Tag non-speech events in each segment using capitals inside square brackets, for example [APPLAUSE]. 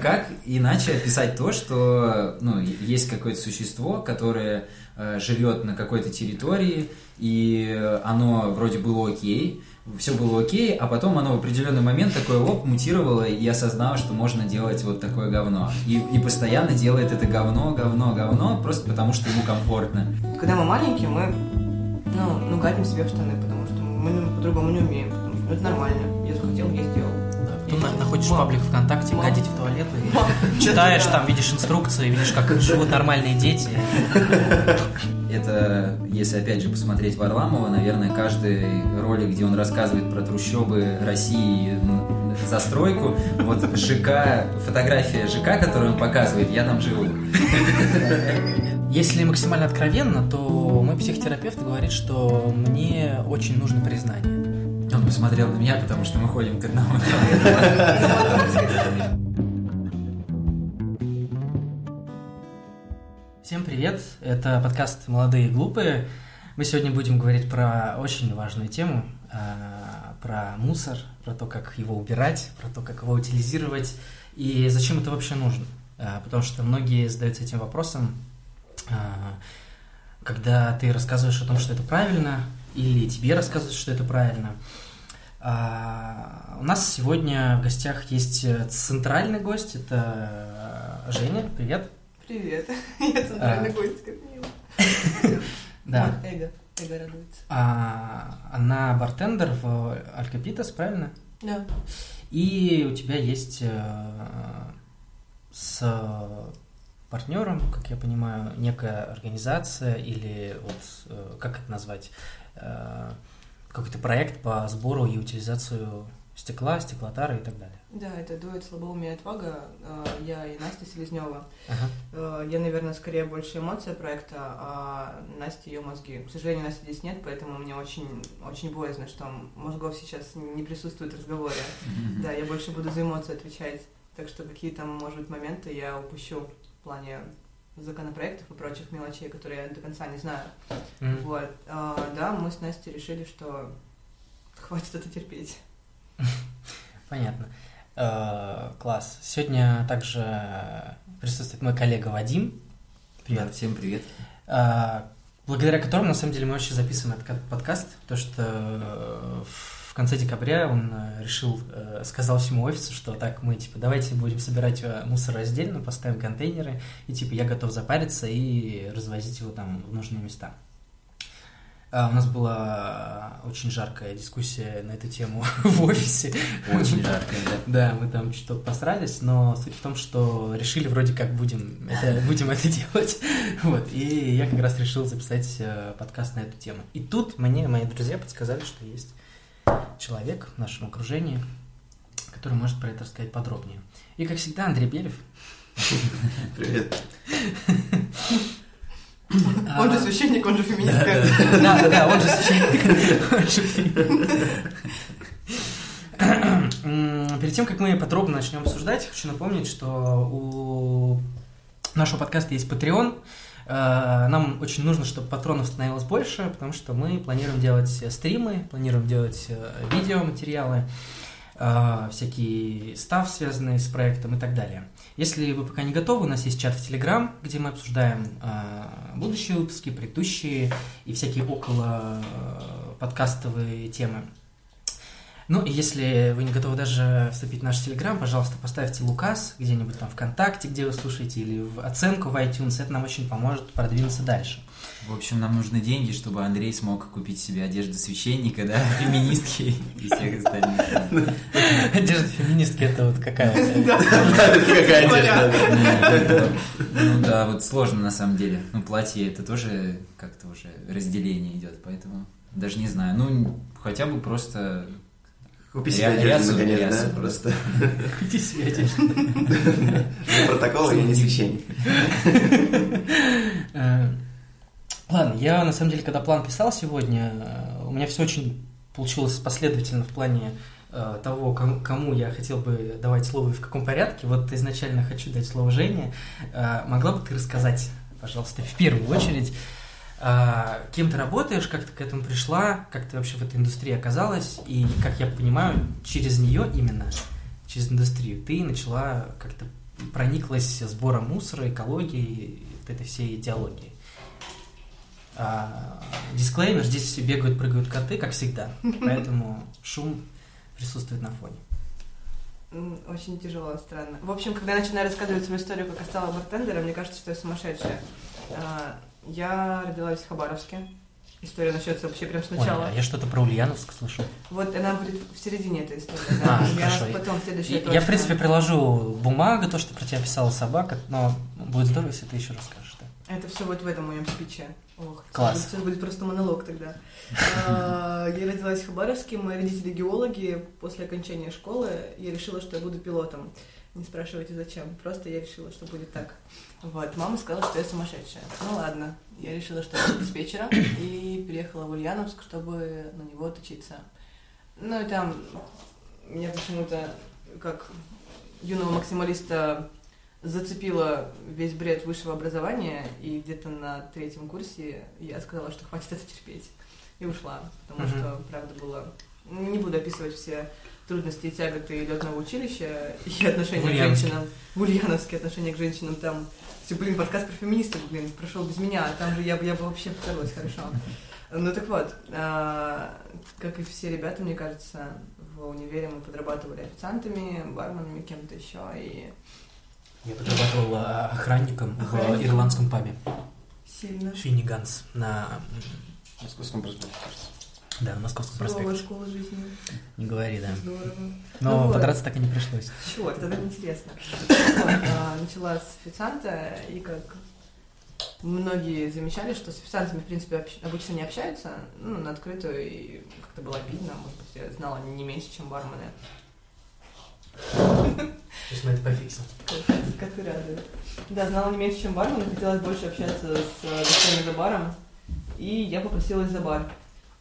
Как иначе описать то, что ну, есть какое-то существо, которое э, живет на какой-то территории, и оно вроде было окей, все было окей, а потом оно в определенный момент такое оп, мутировало и осознало, что можно делать вот такое говно. И, и постоянно делает это говно, говно, говно, просто потому что ему комфортно. Когда мы маленькие, мы ну, ну гадим себе в штаны, потому что мы по-другому не умеем, потому что ну, это нормально. Я захотел, я сделал. Потом на- находишь паблик ВКонтакте, гадить в туалет, и [LAUGHS] читаешь там, видишь инструкции, видишь, как живут нормальные дети. [LAUGHS] Это, если опять же посмотреть Варламова, наверное, каждый ролик, где он рассказывает про трущобы России, застройку, вот ЖК, фотография ЖК, которую он показывает, я там живу. [LAUGHS] Если максимально откровенно, то мой психотерапевт говорит, что мне очень нужно признание. Он посмотрел на меня, потому что мы ходим к одному. Всем привет, это подкаст «Молодые и глупые». Мы сегодня будем говорить про очень важную тему, а, про мусор, про то, как его убирать, про то, как его утилизировать и зачем это вообще нужно. А, Потому что многие задаются этим вопросом, а, когда ты рассказываешь о том, что это правильно, или тебе рассказывают, что это правильно. А, У нас сегодня в гостях есть э, центральный гость, это э, Женя, привет. Привет. [LAUGHS] Я центральный А. гость, как мило. [LAUGHS] Да. Эго. Эго радуется. А, она бартендер в Алькапитас, правильно? Да. И у тебя есть э, с партнером, как я понимаю, некая организация или вот как это назвать, какой-то проект по сбору и утилизацию стекла, стеклотары и так далее. Да, это дуэт слабоумия и отвага. Э, Я и Настя Селезнева. Ага. Э, Я, наверное, скорее больше эмоция проекта, а Настя ее мозги. К сожалению, Насти здесь нет, поэтому мне очень, очень боязно, что мозгов сейчас не присутствует в разговоре. Да, я больше буду за эмоции отвечать. Так что какие там, может быть, моменты я упущу в плане законопроектов и прочих мелочей, которые я до конца не знаю. М. Вот. А, да, мы с Настей решили, что [LAUGHS] хватит это терпеть. Понятно. Э, Класс. Сегодня также присутствует мой коллега Вадим. Привет. Да, всем привет. А, благодаря которому, на самом деле, мы вообще записываем этот подкаст, потому что э, в конце декабря он э, решил, э, сказал всему офису, что так, мы, типа, давайте будем собирать э, мусор раздельно, поставим контейнеры, и, типа, я готов запариться и развозить его там в нужные места. А, У нас была очень жаркая дискуссия на эту тему [LAUGHS] в офисе. Очень жарко, да. Да, мы там что-то посрались, но суть в том, что решили вроде как будем это, [LAUGHS] будем это делать. Вот, и я как раз решил записать подкаст на эту тему. И тут мне мои друзья подсказали, что есть человек в нашем окружении, который может про это рассказать подробнее. И, как всегда, Андрей Белев. Привет. Он же священник, он же феминист. Да, да, да, он же священник. Перед тем, как мы подробно начнем обсуждать, хочу напомнить, что у нашего подкаста есть Patreon. Э, Нам очень нужно, чтобы патронов становилось больше, потому что мы планируем делать э, стримы, планируем делать э, видеоматериалы, всякие став, связанные с проектом и так далее. Если вы пока не готовы, у нас есть чат в Телеграм, где мы обсуждаем будущие выпуски, предыдущие и всякие около подкастовые темы. Ну, и если вы не готовы даже вступить в наш Телеграм, пожалуйста, поставьте Лукас где-нибудь там ВКонтакте, где вы слушаете, или в оценку в iTunes. Это нам очень поможет продвинуться дальше. В общем, нам нужны деньги, чтобы Андрей смог купить себе одежду священника, да, [LAUGHS] феминистки и всех остальных. Одежда феминистки это вот какая? Какая одежда? Ну да, вот сложно на самом деле. Ну, платье это тоже как-то уже разделение идет, поэтому даже не знаю. Ну, хотя бы просто Купи себе одежду, наконец, да? Просто [LAUGHS] Купи себе [LAUGHS] одежду. протокол я не священник. [LAUGHS] Э, Ладно, я на самом деле, когда план писал сегодня, э, у меня все очень получилось последовательно в плане э, того, кому, я хотел бы давать слово и в каком порядке. Вот изначально хочу дать слово Жене. Могла бы ты рассказать, пожалуйста, в первую очередь, э, кем ты работаешь, как ты к этому пришла, как ты вообще в этой индустрии оказалась, и, как я понимаю, через нее именно, через индустрию, ты начала как-то прониклась сбором мусора, экологией, вот этой всей идеологией. А, дисклеймер, здесь все бегают, прыгают коты, как всегда, [LAUGHS] поэтому шум присутствует на фоне. Очень тяжело, странно. В общем, когда я начинаю рассказывать свою историю, как я стала бартендером, мне кажется, что я сумасшедшая. А, Я родилась в Хабаровске. История начнется вообще прям Ой, сначала. а я что-то про Ульяновск слышал. Вот она будет в середине этой истории. [LAUGHS] А, Да. Я хорошо. потом следующая Я, точка. в принципе, приложу бумагу, то, что про тебя писала собака, но будет здорово, если ты еще расскажешь. Да. Это все вот в этом моем спиче. Ох, Класс. Сейчас будет просто монолог тогда. А, Я родилась в Хабаровске, мои родители геологи. После окончания школы я решила, что я буду пилотом. Не спрашивайте зачем, просто я решила, что будет так. Вот, мама сказала, что я сумасшедшая. Ну ладно, я решила, что я диспетчером и приехала в Ульяновск, чтобы на него отучиться. Ну и там меня почему-то, как юного максималиста, зацепило весь бред высшего образования, и где-то на третьем курсе я сказала, что хватит это терпеть, и ушла, потому Мгм. что, правда, было... Не буду описывать все трудности и тяготы летного училища и отношения к женщинам. В Ульяновске отношения к женщинам там... Все, блин, подкаст про феминистов, блин, прошел без меня, а там же я, бы- я бы вообще вторглась хорошо. Ну так вот, а, как и все ребята, мне кажется, в универе мы подрабатывали официантами, барменами, кем-то еще, и Я подрабатывал а, охранником в Охранником? ирландском пабе. сильно. Финниганс на, Московском проспекте, кажется. Да, на Московском Суровая проспекте. школа жизни. Не говори, да. Здорово. Но Ну вот. подраться так и не пришлось. Черт, это интересно. Вот, а, начала с официанта, и как многие замечали, что с официантами, в принципе, обычно не общаются, ну, на открытую, и как-то было обидно, может быть, я знала не меньше, чем бармены. Сейчас мы это пофиксим. Коты радуют. Да, знала не меньше, чем бармен, и хотелось больше общаться с э, гостями за баром. И я попросилась за бар.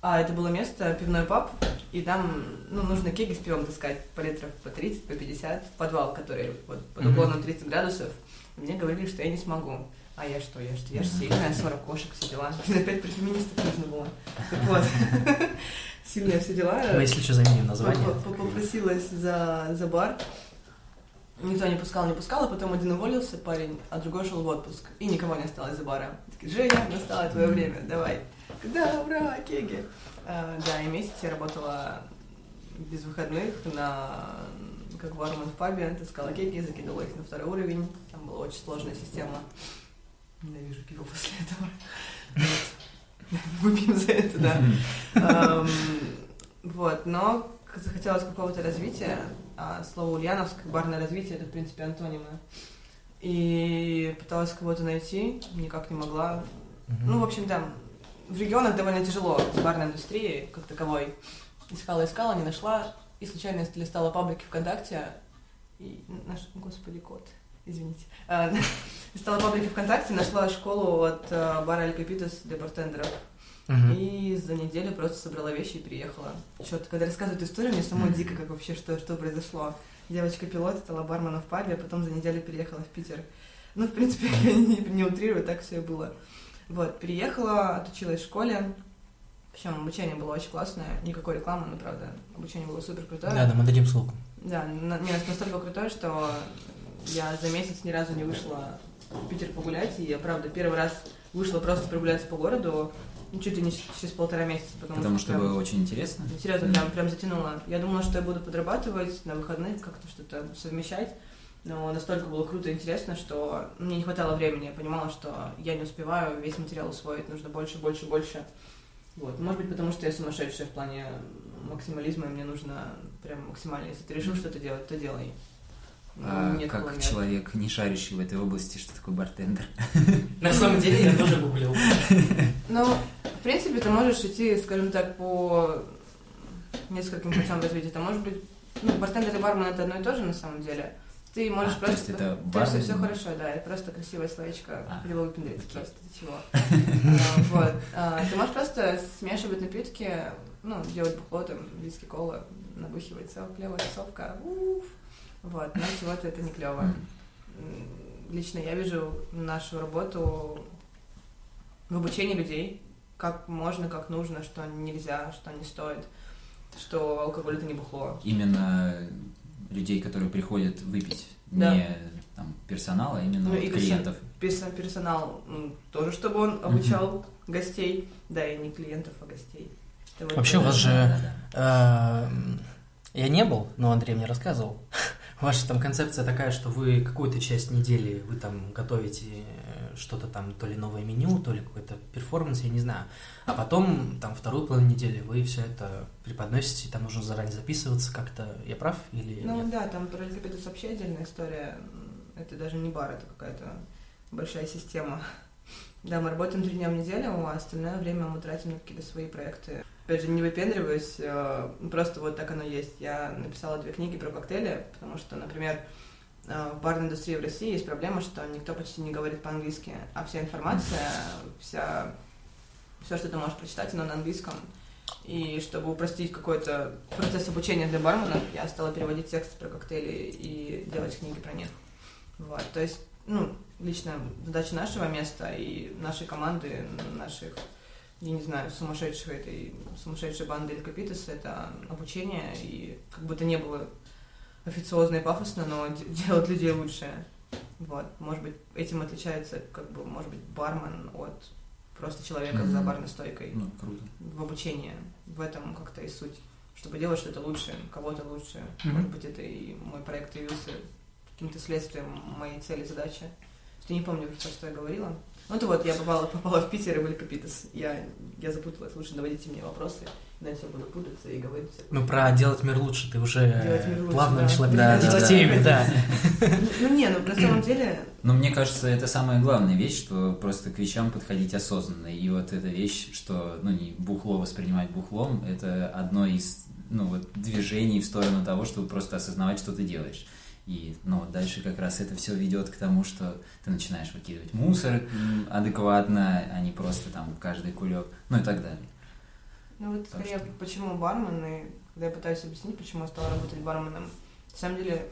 А, это было место, пивной паб, и там, ну, нужно кеги с пивом таскать по литров по 30, по 50, в подвал, который вот под углом 30 градусов. И мне говорили, что я не смогу. А я что, я что, я же сильная, 40 кошек, все дела. [LAUGHS] Опять про феминистов нужно было. Так вот, [LAUGHS] сильная все дела. Ну, если что, заменим название. Поп- поп- Попросилась за, за бар. Никто не пускал, не пускал, а потом один уволился парень, а другой шел в отпуск. И никого не осталось за баром. Такие, Женя, настало твое время, давай. Да, ура, кеги. А, да, и месяц я работала без выходных на как бармен в пабе, таскала кеги, закидывала их на второй уровень. Там была очень сложная система. Ненавижу пиво после этого. Выпьем за это, да. Вот, но захотелось какого-то развития, а слово Ульяновск, барное развитие, это, в принципе, антонимы. И пыталась кого-то найти, никак не могла. Ну, в общем, там, в регионах довольно тяжело с барной индустрией, как таковой. Искала-искала, не нашла, и случайно листала паблики ВКонтакте, и наш, господи, кот, извините. А, [LAUGHS] Листала паблики ВКонтакте, нашла школу от э, бара Аль Капитас для бартендеров. Мгм. И за неделю просто собрала вещи и приехала. Что-то, когда рассказывают историю, мне самой дико, как вообще, что, что произошло. Девочка-пилот стала барменом в пабе, а потом за неделю переехала в Питер. Ну, в принципе, [LAUGHS] я не, не утрирую, так все и было. Вот, переехала, отучилась в школе. Причем обучение было очень классное, никакой рекламы, но правда, обучение было супер крутое. Да, да, мы дадим ссылку. Да, на- не, настолько крутое, что я за месяц ни разу не вышла в Питер погулять, и я, правда, первый раз вышла просто прогуляться по городу, ну, чуть ли не через полтора месяца, потому, Потому что прям- было очень интересно. ну, Серьезно, прям, прям затянула. Я думала, что я буду подрабатывать на выходных, как-то что-то совмещать. Но настолько было круто и интересно, что мне не хватало времени. Я понимала, что я не успеваю весь материал усвоить. Нужно больше, больше, больше. Вот. Может быть, потому что я сумасшедшая в плане максимализма, и мне нужно прям максимально. Если ты решил что-то делать, то делай. А нет как метода. человек, не шарящий в этой области, что такое бартендер? [LAUGHS] На самом деле я тоже гуглил. [LAUGHS] Ну, в принципе, ты можешь идти, скажем так, по нескольким путям развития. Это может быть, ну, бартендер и бармен это одно и то же на самом деле. Ты можешь А, то есть просто... это Да, бармен? все, хорошо, да, это просто красивое словечко, А, хотела выпендриться окей. просто, чего. [LAUGHS] А, Вот. А, Ты можешь просто смешивать напитки, ну, делать бухло, там, виски, кола, набухивать, сок, клевая тусовка, уф. Вот, но чего-то это не клево. Лично я вижу нашу работу в обучении людей, как можно, как нужно, что нельзя, что не стоит, что алкоголь это не бухло. Именно людей, которые приходят выпить, Да. не там, персонала, а именно Ну, вот и клиентов. Персон- персонал м, тоже, чтобы он обучал гостей, да, и не клиентов, а гостей. Это вот Вообще у вас же-. Эм, Я не был, но Андрей мне рассказывал. [LAUGHS] Ваша там концепция такая, что вы какую-то часть недели вы там готовите э, что-то там, то ли новое меню, то ли какой-то перформанс, я не знаю. А потом, там, вторую половину недели вы все это преподносите, там нужно заранее записываться как-то. Я прав или Ну нет? да, там про Ликопедус вообще отдельная история. Это даже не бар, это какая-то большая система. Да, мы работаем три дня в неделю, а остальное время мы тратим на какие-то свои проекты. Опять же, не выпендриваюсь, э, просто вот так оно есть. Я написала две книги про коктейли, потому что, например, в барной индустрии в России есть проблема, что никто почти не говорит по-английски, а вся информация, вся, все, что ты можешь прочитать, оно на английском. И чтобы упростить какой-то процесс обучения для барменов, я стала переводить тексты про коктейли и делать книги про них. Вот. То есть, ну, лично задача нашего места и нашей команды, наших, я не знаю, сумасшедших этой, сумасшедшей банды Эль Капитес, это обучение, и как бы то не было официозно и пафосно, но де- делать людей лучше. Вот. Может быть, этим отличается, как бы, может быть, бармен от просто человека за Мгм. барной стойкой Ну, круто. в обучении. В этом как-то и суть. Чтобы делать что-то лучше, кого-то лучше. Мгм. Может быть, это и мой проект явился каким-то следствием моей цели, задачи. Я не помню, про что я говорила. Ну, это вот, я попала, попала в Питер и были Капитас. Я, я запуталась. Лучше доводите мне вопросы, я буду путаться и говорить всякое. Ну, про делать мир лучше ты уже мир лучше, плавно да. начала Да, переходить да, к да. теме, да. Ну, не, ну, на самом деле, Но мне кажется, это самая главная вещь, что просто к вещам подходить осознанно. И вот эта вещь, что ну, не бухло воспринимать бухлом, это одно из ну, вот, движений в сторону того, чтобы просто осознавать, что ты делаешь. И ну, вот дальше как раз это все ведет к тому, что ты начинаешь выкидывать мусор адекватно, а не просто там каждый кулек, ну и так далее. Ну вот Так скорее, что- почему бармен, и когда я пытаюсь объяснить, почему я стала работать барменом, на самом деле,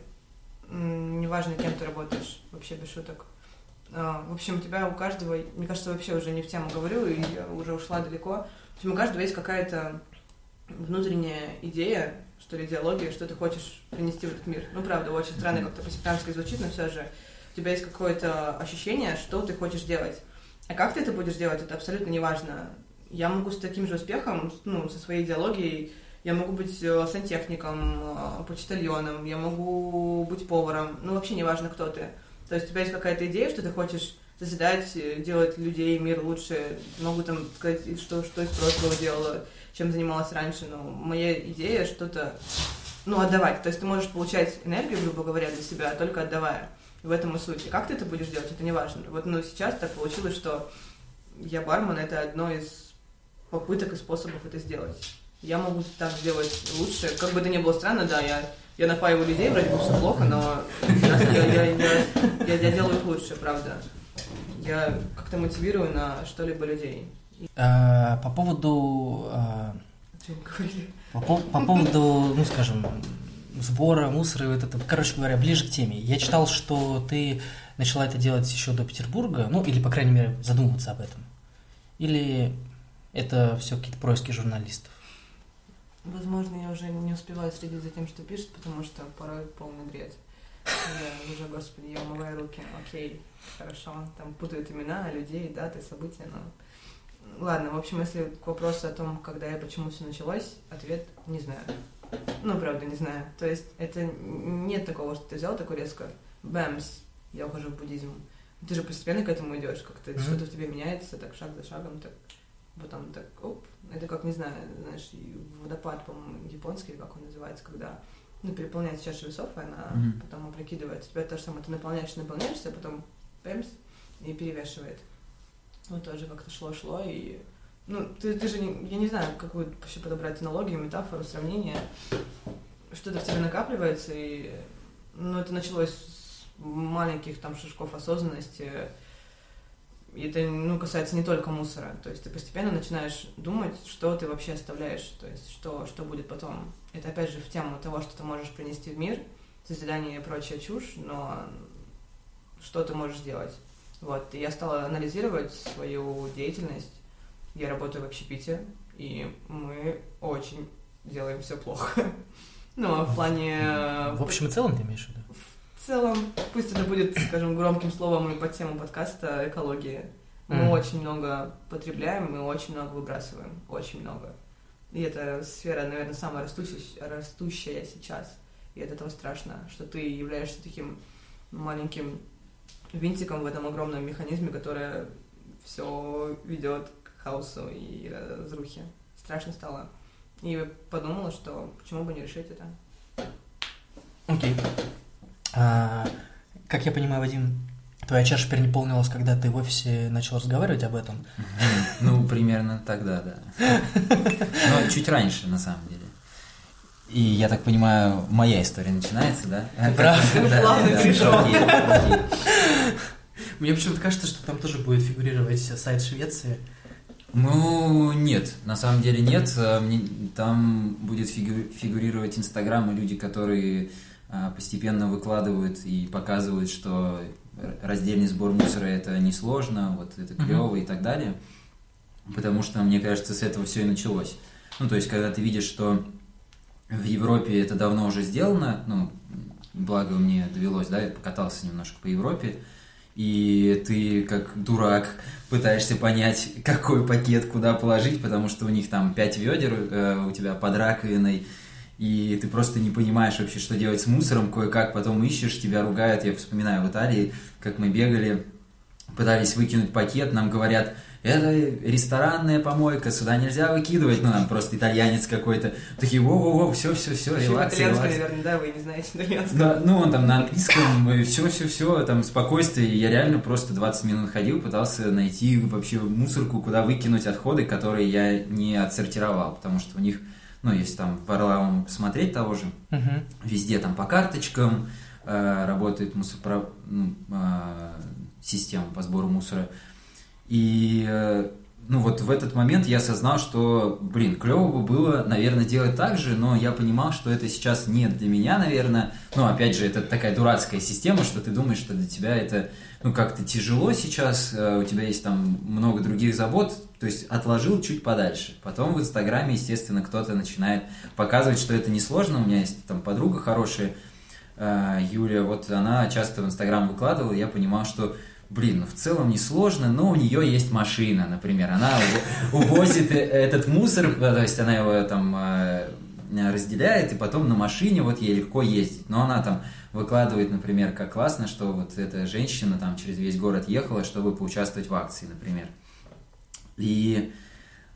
неважно, кем ты работаешь, вообще без шуток. А, В общем, у тебя у каждого, мне кажется, вообще уже не в тему говорю, и я уже ушла далеко. В общем, у каждого есть какая-то внутренняя идея, что ли, идеология, что ты хочешь принести в этот мир. Ну, правда, очень странно как-то по-сектантски звучит, но все же у тебя есть какое-то ощущение, что ты хочешь делать. А как ты это будешь делать, это абсолютно не важно. Я могу с таким же успехом, ну, со своей идеологией, я могу быть э, сантехником, э, почтальоном, я могу быть поваром, ну, вообще не важно, кто ты. То есть у тебя есть какая-то идея, что ты хочешь созидать, э, делать людей, мир лучше. Могу там сказать, что, что из прошлого делала, чем занималась раньше, но моя идея что-то, ну, отдавать. То есть ты можешь получать энергию, грубо говоря, для себя, только отдавая. В этом и суть. И как ты это будешь делать, это не важно. Вот, ну, сейчас так получилось, что я бармен, это одно из попыток и способов это сделать. Я могу так сделать лучше. Как бы это ни было странно, да, я, я напаиваю людей, вроде бы все плохо, но я, я, я, я, я- делаю их лучше, правда. Я как-то мотивирую на что-либо людей. А, По поводу а? По, по поводу, ну, скажем, сбора мусора и вот это, короче говоря, ближе к теме. Я читал, что ты начала это делать еще до Петербурга, ну, или, по крайней мере, задумываться об этом. Или это все какие-то происки журналистов? Возможно, я уже не успеваю следить за тем, что пишет, потому что порой полный бред. Я уже, господи, я умываю руки. Окей, хорошо. Там путают имена людей, даты, события, но... Ладно, в общем, если к вопросу о том, когда и почему все началось, ответ не знаю. Ну, правда, не знаю. То есть это нет такого, что ты взял такой резко, бэмс, я ухожу в буддизм. Ты же постепенно к этому идешь, как-то Мгм. что-то в тебе меняется, так шаг за шагом, так потом так, оп, это как, не знаю, знаешь, водопад, по-моему, японский, как он называется, когда ну, переполняется чаша весов, и она Мгм. потом опрокидывается. Тебя то же самое, ты наполняешь, наполняешься, а потом пэмс, и перевешивает. Вот тоже как-то шло-шло, и... Ну, ты, ты же, не, я не знаю, какую вообще подобрать аналогию, метафору, сравнение. Что-то в тебе накапливается, и... Ну, это началось с маленьких там шажков осознанности, и это, ну, касается не только мусора. То есть ты постепенно начинаешь думать, что ты вообще оставляешь, то есть что, что будет потом. Это опять же в тему того, что ты можешь принести в мир, созидание и прочая чушь, но что ты можешь сделать. Вот, и я стала анализировать свою деятельность. Я работаю в общепите, и мы очень делаем все плохо. [LAUGHS] Ну, а в плане... В общем и целом ты имеешь в виду? В целом, пусть это будет, скажем, громким словом и под тему подкаста экологии. Мы Мгм. очень много потребляем, мы очень много выбрасываем, очень много. И эта сфера, наверное, самая растущая, растущая сейчас. И от этого страшно, что ты являешься таким маленьким винтиком в этом огромном механизме, которое все ведет к хаосу и разрухе. Страшно стало. И подумала, что почему бы не решить это. Окей. А, как я понимаю, Вадим, твоя чаша переполнилась, когда ты в офисе начал разговаривать об этом. [LAUGHS] Ну, примерно тогда, да. [LAUGHS] Но чуть раньше, на самом деле. И я так понимаю, моя история начинается, да? прав. [LAUGHS] Да, Плавно да, пришел. Мне почему-то кажется, что там тоже будет фигурировать сайт Швеции. Ну, нет, на самом деле нет. Э, мне- Там будет фигу- фигурировать Инстаграм и люди, которые постепенно выкладывают и показывают, что раздельный сбор мусора это несложно, вот это клево и так далее. Потому что, мне кажется, с этого все и началось. Ну, то есть, когда ты видишь, что в Европе это давно уже сделано, ну, благо мне довелось, да, я покатался немножко по Европе, и ты как дурак пытаешься понять, [LAUGHS] какой пакет куда положить, потому что у них там пять ведер э, у тебя под раковиной, и ты просто не понимаешь вообще, что делать с мусором, кое-как потом ищешь, тебя ругают. Я вспоминаю в Италии, как мы бегали, пытались выкинуть пакет, нам говорят, это ресторанная помойка, сюда нельзя выкидывать, ну, нам просто итальянец какой-то. Такие, во-во-во, все, все, все, Еще релакс, релакс. наверное, да, вы не знаете итальянский. Да, ну, он там на английском, все, все, все, там спокойствие. Я реально просто 20 минут ходил, пытался найти вообще мусорку, куда выкинуть отходы, которые я не отсортировал, потому что у них, ну, если там в Варламовом посмотреть того же, Мгм. везде там по карточкам э, работает мусопро... ну, э, система по сбору мусора. И э, ну вот в этот момент я осознал, что, блин, клево бы было, наверное, делать так же, но я понимал, что это сейчас не для меня, наверное. Ну, опять же, это такая дурацкая система, что ты думаешь, что для тебя это, ну, как-то тяжело сейчас, э, у тебя есть там много других забот, то есть отложил чуть подальше. Потом в Инстаграме, естественно, кто-то начинает показывать, что это несложно. У меня есть там подруга хорошая, э, Юля, вот она часто в Инстаграм выкладывала, я понимал, что Блин, ну в целом не сложно, но у нее есть машина, например. Она уво- увозит э- этот мусор, э, то есть она его там э, разделяет, и потом на машине вот ей легко ездить. Но она там выкладывает, например, как классно, что вот эта женщина там через весь город ехала, чтобы поучаствовать в акции, например. И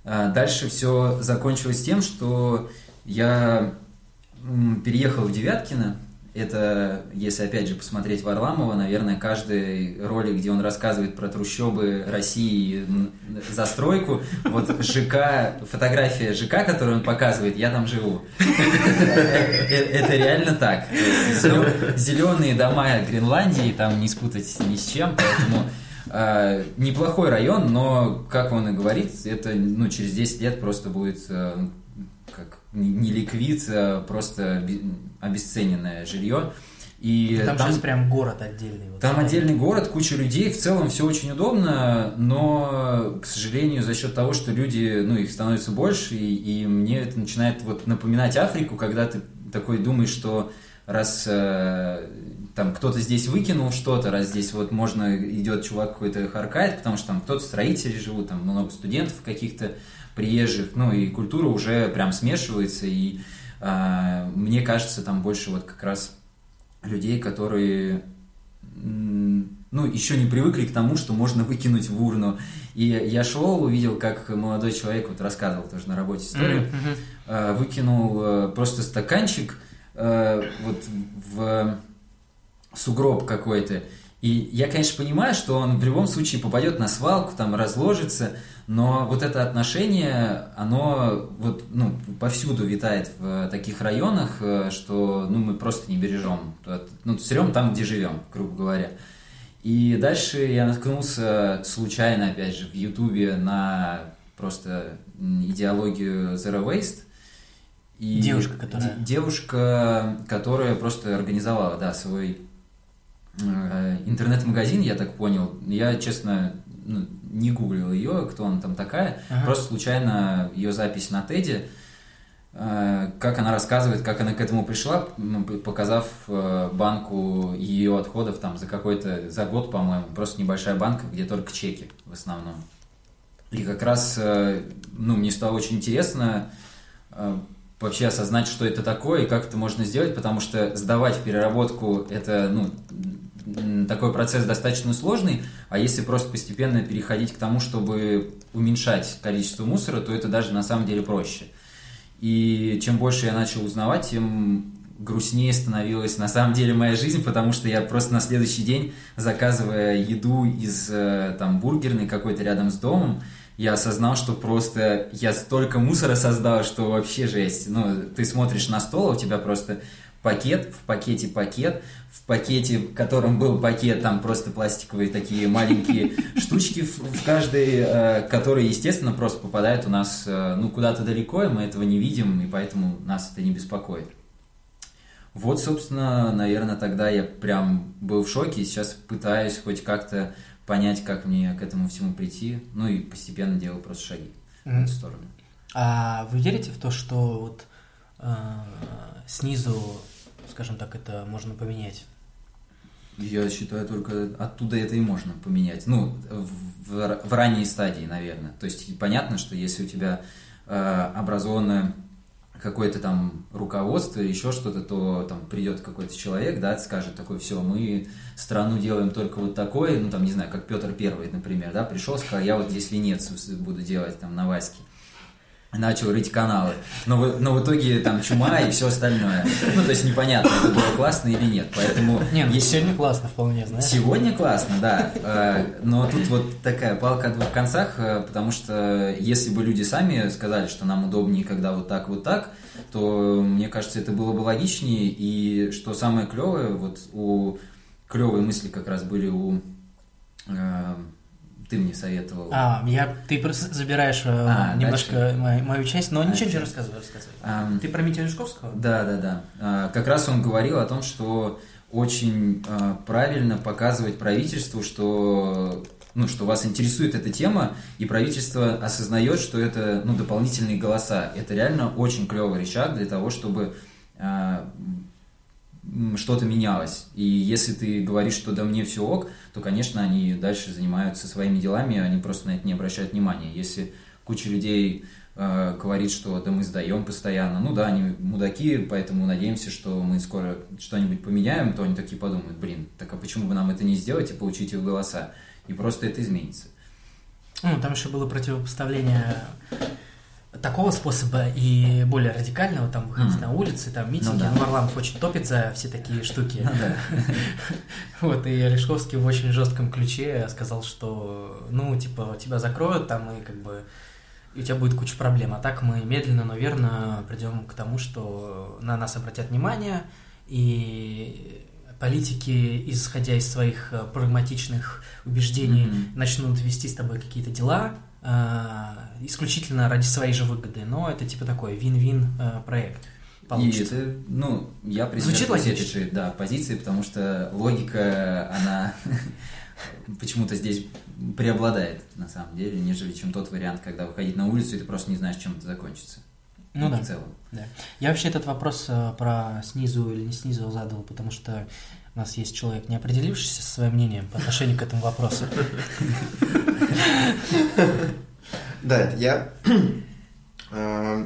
дальше все закончилось тем, что я переехал в Девяткино. Это, если опять же посмотреть Варламова, наверное, каждый ролик, где он рассказывает про трущобы России, и застройку, вот ЖК, фотография ЖК, которую он показывает, я там живу. Э, Это реально так. Зеленые дома Гренландии, там не спутать ни с чем, поэтому э, неплохой район, но, как он и говорит, это ну, через 10 лет просто будет э, не ликвид, а просто обе- обесцененное жилье. И Там, там, сейчас прям город отдельный. вот. там отдельный город, куча людей, в целом все очень удобно, но, к сожалению, за счет того, что люди, ну, их становится больше, и, и мне это начинает вот напоминать Африку, когда ты такой думаешь, что раз э, там кто-то здесь выкинул что-то, раз здесь вот можно, идет чувак какой-то харкает, потому что там кто-то строители живут, там много студентов каких-то приезжих, ну, и культура уже прям смешивается, и э, мне кажется, там больше вот как раз людей, которые ну, еще не привыкли к тому, что можно выкинуть в урну. И я шел, увидел, как молодой человек, вот рассказывал тоже на работе историю, э, выкинул э, просто стаканчик э, вот в сугроб какой-то. И я, конечно, понимаю, что он в любом случае попадет на свалку, там разложится, но вот это отношение, оно вот, ну, повсюду витает в таких районах, э, что ну, мы просто не бережем. Ну, сырем там, где живем, грубо говоря. И дальше я наткнулся случайно, опять же, в Ютубе на просто идеологию Zero Waste. И Девушка, которая- де- девушка, которая просто организовала, да, свой э, интернет-магазин, я так понял. Я, честно, ну, не гуглил ее, кто она там такая. Ага. Просто случайно ее запись на Теде. э, как она рассказывает, как она к этому пришла, показав э, банку ее отходов там за какой-то, за год, по-моему, просто небольшая банка, где только чеки в основном. И как раз, э, ну, мне стало очень интересно вообще осознать, что это такое и как это можно сделать, потому что сдавать в переработку это, ну, такой процесс достаточно сложный, а если просто постепенно переходить к тому, чтобы уменьшать количество мусора, то это даже на самом деле проще. И чем больше я начал узнавать, тем грустнее становилась на самом деле моя жизнь, потому что я просто на следующий день, заказывая еду из э, там бургерной какой-то рядом с домом, я осознал, что просто я столько мусора создал, что вообще жесть. Ну, ты смотришь на стол, а у тебя просто пакет, в пакете пакет, в пакете, в котором был пакет, там просто пластиковые такие маленькие [LAUGHS] штучки в, в каждой, э, которые, естественно, просто попадают у нас, э, ну, куда-то далеко, и мы этого не видим, и поэтому нас это не беспокоит. Вот, собственно, наверное, тогда я прям был в шоке, и сейчас пытаюсь хоть как-то понять, как мне к этому всему прийти, ну и постепенно делаю просто шаги в Мгм. эту сторону. А вы верите в то, что вот снизу, скажем так, это можно поменять? Я считаю, только оттуда это и можно поменять. Ну, в, в- ранней стадии, наверное. То есть понятно, что если у тебя э, образованное какое-то там руководство, еще что-то, то там придет какой-то человек, да, скажет такой, все, мы страну делаем только вот такой, ну там, не знаю, как Петр Первый, например, да, пришел, сказал, я вот здесь Венецию буду делать там на Ваське. Начал рыть каналы. Но, в- но в итоге там чума и все остальное. Ну, то есть непонятно, это было классно или нет. Поэтому Не, ну если- сегодня классно вполне, знаешь. Сегодня классно, да. Э, Но тут вот такая палка о двух концах, э, потому что если бы люди сами сказали, что нам удобнее, когда вот так, вот так, то мне кажется, это было бы логичнее. И что самое клевое, вот у клевые мысли как раз были у э, ты мне советовал. А, я, ты просто забираешь э, А, немножко мою, мою часть, но А, ничего, ничего рассказывай, рассказывай. Ам, Ты про Митю Лешковского? Да, да, да. А, Как раз он говорил о том, что очень а, правильно показывать правительству, что ну, что вас интересует эта тема, и правительство осознает, что это ну, дополнительные голоса. Это реально очень клевый рычаг для того, чтобы а, что-то менялось. И если ты говоришь, что да мне все ок, то, конечно, они дальше занимаются своими делами, они просто на это не обращают внимания. Если куча людей э, говорит, что да мы сдаем постоянно, ну да, они мудаки, поэтому надеемся, что мы скоро что-нибудь поменяем, то они такие подумают, блин, так а почему бы нам это не сделать и получить их голоса? И просто это изменится. Ну, там еще было противопоставление такого способа и более радикального, там выходить Мгм. на улицы, там митинги. Ну да. Ну, Варламов очень топит за все такие штуки. Ну да. [LAUGHS] Вот, и Олешковский в очень жестком ключе сказал, что, ну, типа, тебя закроют там, и как бы и у тебя будет куча проблем. А так мы медленно, но верно придем к тому, что на нас обратят внимание, и политики, исходя из своих э, прагматичных убеждений, Мгм. начнут вести с тобой какие-то дела исключительно ради своей же выгоды. Но это типа такой вин-вин э, проект. И Получится. это, ну, я Звучит придерживаюсь этой логично. же, да, позиции, потому что логика, она [LAUGHS] почему-то здесь преобладает, на самом деле, нежели чем тот вариант, когда выходить на улицу, и ты просто не знаешь, чем это закончится. Ну в да. целом. Да. Я вообще этот вопрос э, про снизу или не снизу задал, потому что у нас есть человек, не определившийся со своим мнением по отношению к этому вопросу. Да, я. А,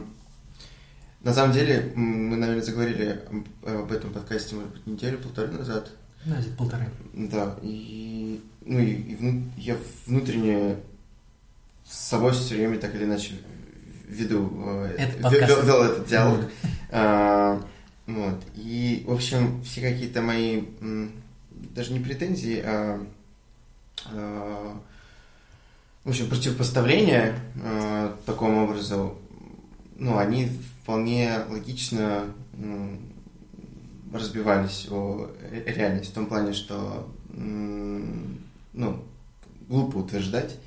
На самом деле, мы, наверное, заговорили об- этом подкасте, может быть, неделю-полторы назад. Ну, где-то полторы. Да, и, ну, и, и вну- я внутренне с собой все время так или иначе веду, э, Этот вел, вел этот диалог. А, вот. И, в общем, все какие-то мои, даже не претензии, а, а, в общем, противопоставления а, такому образу, ну, они вполне логично м, разбивались о ре- реальность в том плане, что ну, глупо утверждать,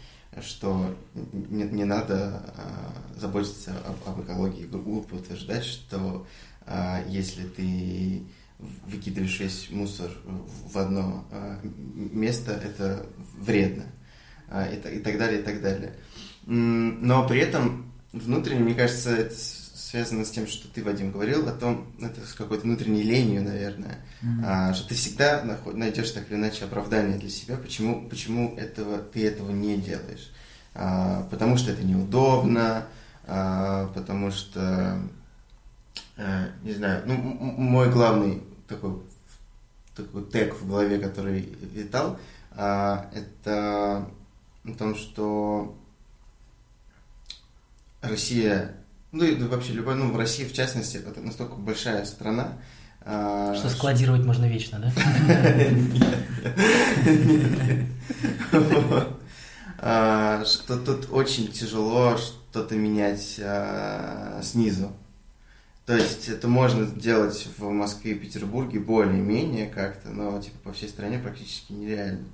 что не, не надо а, заботиться об, об экологии. Глу- Глупо утверждать, что если ты выкидываешь весь мусор в- одно а, место, это вредно. А, и, та- и так далее, и так далее. Но при этом внутренне, мне кажется, это связано с тем, что ты, Вадим, говорил о том, это с какой-то внутренней ленью, наверное, а, что ты всегда найдешь так или иначе оправдание для себя, почему, почему этого, ты этого не делаешь. А, потому что это неудобно, а, потому что, э, не знаю, ну, мой главный такой, такой тег в голове, который витал, а, это о том, что Россия, ну и вообще любая, ну в России в частности, это настолько большая страна, а, Что складировать можно вечно, да? А, что тут очень тяжело что-то менять а, снизу. То есть это можно делать в Москве и Петербурге более-менее как-то, но типа по всей стране практически нереально.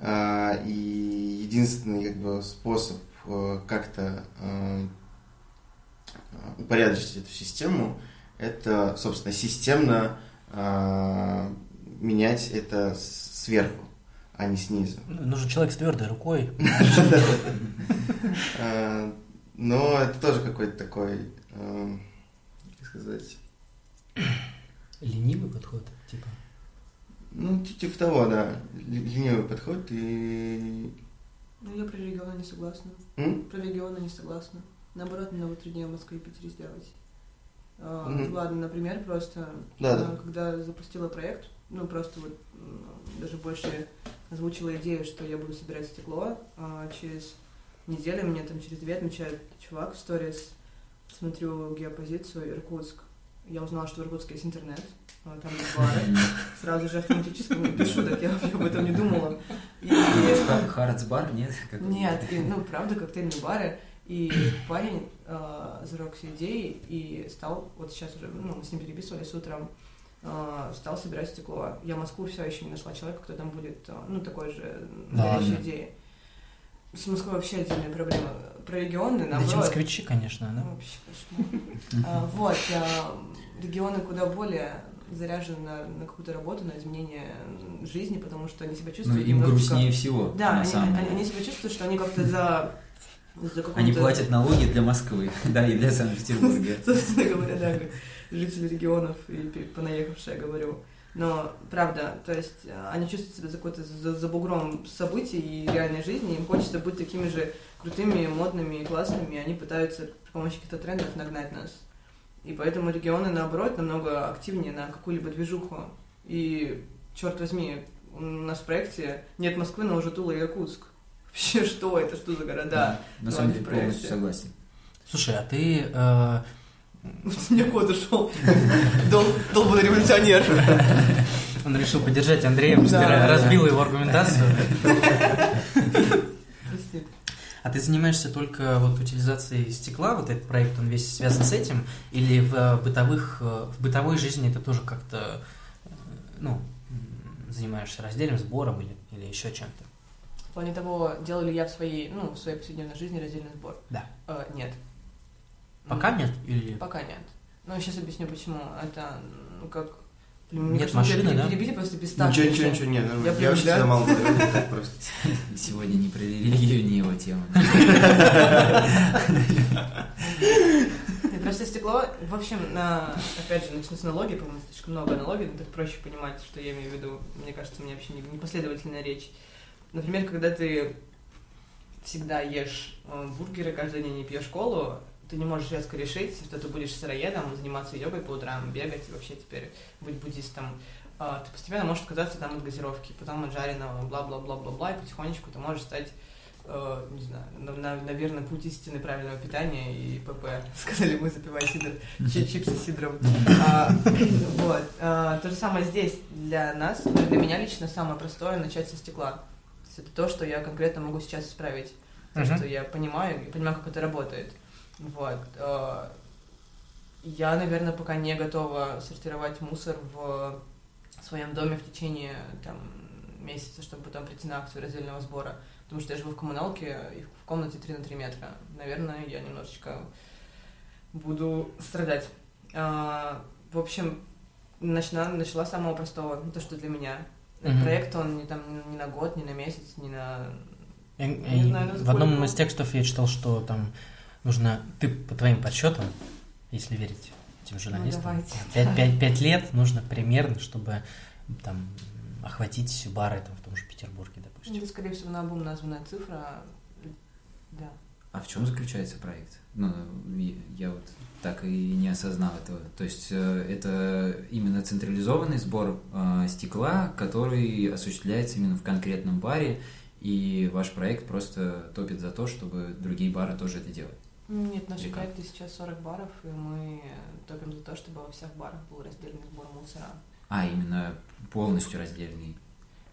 А, И единственный как бы способ э, как-то э, упорядочить эту систему, это, собственно, системно а, менять это сверху, а не снизу. Ну, Нужен человек с твердой рукой. [LAUGHS] Но это тоже какой-то такой, сказать, Ленивый подход, типа. ну, ти- типа того, да, ленивый подход и... Ну, я про регионы не согласна. М? Про регионы не согласна. Наоборот, намного труднее в Москве и Питере сделать. А, Мгм. Ладно, например, просто Да, а, да. когда запустила проект, ну просто вот даже больше озвучила идею, что я буду собирать стекло. а через неделю мне там через две отмечает чувак в сторис, смотрю геопозицию Иркутск. Я узнала, что в Иркутске есть интернет, а, там есть [LAUGHS] бары. Сразу же автоматически мне пишу, так я, я об этом не думала. И Ха- Хардсбар, нет? Как- нет, и, ну, правда, коктейльные бары. И парень э, зарекся идеей и стал, вот сейчас уже, ну, мы с ним переписывались утром, э, стал собирать стекло. Я Москву все еще не нашла человека, кто там будет, э, ну, такой же Да горящей ладно? идеей. С Москвой вообще отдельная проблема. Про регионы, Да наоборот. москвичи, конечно, Ну, да. Вообще кошмар. А, Вот, а, регионы куда более заряжены на, на какую-то работу, на изменение жизни, потому что они себя Ну, чувствуют им немножечко- грустнее всего, да, на они, самом они, деле. они себя чувствуют, что они как-то за. Они платят налоги для Москвы, [LAUGHS] да, и для Санкт-Петербурга. [LAUGHS] Собственно говоря, да, жители регионов и понаехавшие, говорю. Но, правда, то есть э, они чувствуют себя за какой-то за, за бугром событий и реальной жизни, им хочется быть такими же крутыми, модными и классными, и они пытаются при помощи каких-то трендов нагнать нас. И поэтому регионы, наоборот, намного активнее на какую-либо движуху. И, черт возьми, у нас в проекте нет Москвы, но уже Тула и Иркутск. [LAUGHS] Вообще, что это, что за города? На самом деле проекте. полностью согласен. Слушай, а ты э, У меня кот ушел. Дол- Долбанный революционер. он решил поддержать Андрея, Да. разбил его аргументацию. А ты занимаешься только вот утилизацией стекла, вот этот проект, он весь связан с этим, или в э, бытовых, э, в бытовой жизни ты тоже как-то, э, ну, занимаешься раздельным сбором или, или еще чем-то? В плане того, делаю ли я в своей, ну, в своей повседневной жизни раздельный сбор? Да. Э, нет. Пока нет? Или... Пока нет. Ну, сейчас объясню, почему. Это, ну, как... Блин, Нет машины, да? Перебили просто пистаж. Ничего, ничего, ничего, нет, ну, Я я вообще привыкла. всегда мало говорю, так просто. Сегодня не про религию, не его тема. Просто стекло, в общем, на, опять же, начну с аналогии, по-моему, слишком много аналогий, но так проще понимать, что я имею в виду. Мне кажется, у меня вообще не- непоследовательная речь. Например, когда ты всегда ешь э, бургеры каждый день и пьешь колу, ты не можешь резко решить, что ты будешь сыроедом, заниматься йогой по утрам, бегать и вообще теперь быть буддистом. А, Ты постепенно можешь отказаться там от газировки, потом от жареного, бла-бла-бла-бла-бла, и потихонечку ты можешь стать э, не знаю, на, на- наверное, путь истины правильного питания и ПП. [LAUGHS] Сказали мы, запивая сидр, чи- чипсы сидром. А, вот. А, то же самое здесь для нас, ну, для меня лично самое простое начать со стекла. То есть это то, что я конкретно могу сейчас исправить. То, Мгм. что я понимаю, и понимаю, как это работает. Вот. А, Я, наверное, пока не готова сортировать мусор в своем доме в течение там, месяца, чтобы потом прийти на акцию раздельного сбора. Потому что я живу в коммуналке и в комнате 3 на 3 метра. Наверное, я немножечко буду страдать. А, в общем, начала, начала с самого простого, ну, то, что для меня. Мгм. Проект, он не, там, не- на год, не на месяц, не на... Я- Не я- знаю, ну, в одном из текстов я читал, что там нужно, ты по твоим подсчетам, если верить этим журналистам. Ну, давайте. Пять, пять- пять лет нужно примерно, чтобы там охватить бары там, в том же Петербурге, допустим. Это, скорее всего, на обум названная цифра. Да. А в чем заключается проект? Ну, я вот так и не осознал этого. То есть э, это именно централизованный сбор э, стекла, который осуществляется именно в конкретном баре, и ваш проект просто топит за то, чтобы другие бары тоже это делали. Нет, как? проекте сейчас 40 баров, и мы топим за то, чтобы во всех барах был раздельный сбор мусора. А, именно полностью раздельный.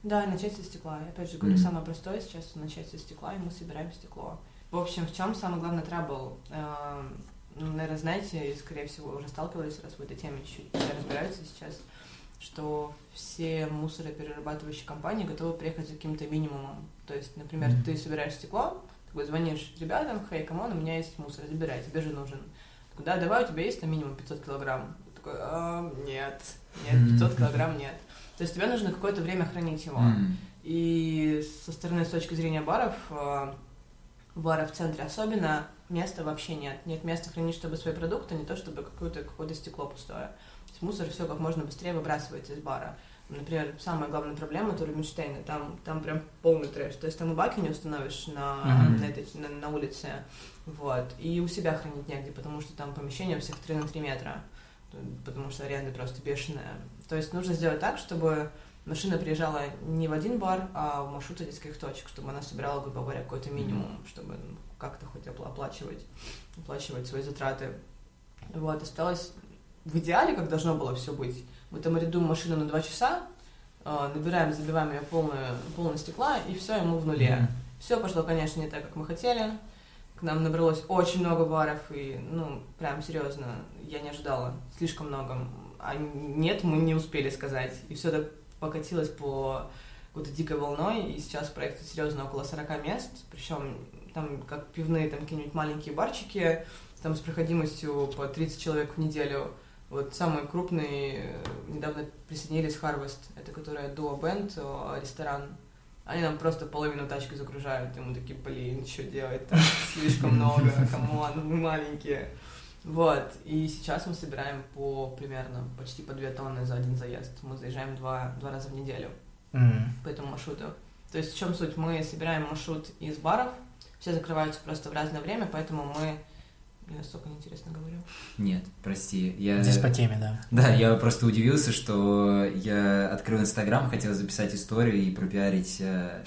Да, начать со стекла. Я опять же говорю, Мгм. самое простое сейчас начать со стекла, и мы собираем стекло. В общем, в чем самый главный трабл? Э, ну, наверное, знаете, и, скорее всего, уже сталкивались, раз в этой теме чуть-чуть разбираются сейчас, что все мусороперерабатывающие компании готовы приехать за каким-то минимумом. То есть, например, Мгм. ты собираешь стекло, такой звонишь ребятам, hey, come on, у меня есть мусор, забирай, тебе же нужен. Такой, да, давай, у тебя есть там минимум 500 килограмм. Такой, «А, нет, нет, 500 килограмм нет. То есть тебе нужно какое-то время хранить его. И со стороны, с точки зрения баров, э, бара в центре особенно, места вообще нет. Нет места хранить, чтобы свои продукты, не то чтобы какое-то какое стекло пустое. То есть мусор все как можно быстрее выбрасывается из бара. Например, самая главная проблема это Рубинштейна, там, там прям полный трэш. То есть там и баки не установишь на, Мгм. на, этой- на, на улице, вот. И у себя хранить негде, потому что там помещение всех 3 на 3 метра, потому что аренда просто бешеная. То есть нужно сделать так, чтобы машина приезжала не в один бар, а в маршрут детских точек, чтобы она собирала, грубо говоря, какой-то минимум, чтобы ну, как-то хоть опла- оплачивать, оплачивать свои затраты. Вот, осталось в идеале, как должно было все быть. Мы там арендуем машину на два часа, э, набираем, забиваем ее полную, полное стекла, и все, ему в нуле. Мгм. Все пошло, конечно, не так, как мы хотели. К нам набралось очень много баров, и, ну, прям серьезно, я не ожидала. Слишком много. А нет, мы не успели сказать. И все так покатилось по какой-то дикой волной, и сейчас в проекте серьезно около 40 мест, причем там как пивные, там какие-нибудь маленькие барчики, там с проходимостью по 30 человек в неделю. Вот самый крупный, э, недавно присоединились Harvest, это которая Duo Band, э, ресторан. Они нам просто половину тачки загружают, и мы такие, блин, что делать там, слишком много, come on, мы маленькие. Вот, и сейчас мы собираем по примерно почти по 2 тонны за один заезд. Мы заезжаем два, два раза в неделю М. по этому маршруту. То есть в чем суть? Мы собираем маршрут из баров, все закрываются просто в разное время, поэтому мы... Я настолько неинтересно говорю. Нет, прости. Я... Здесь по теме, да. Да, я просто удивился, что я открыл Инстаграм, хотел записать историю и пропиарить э,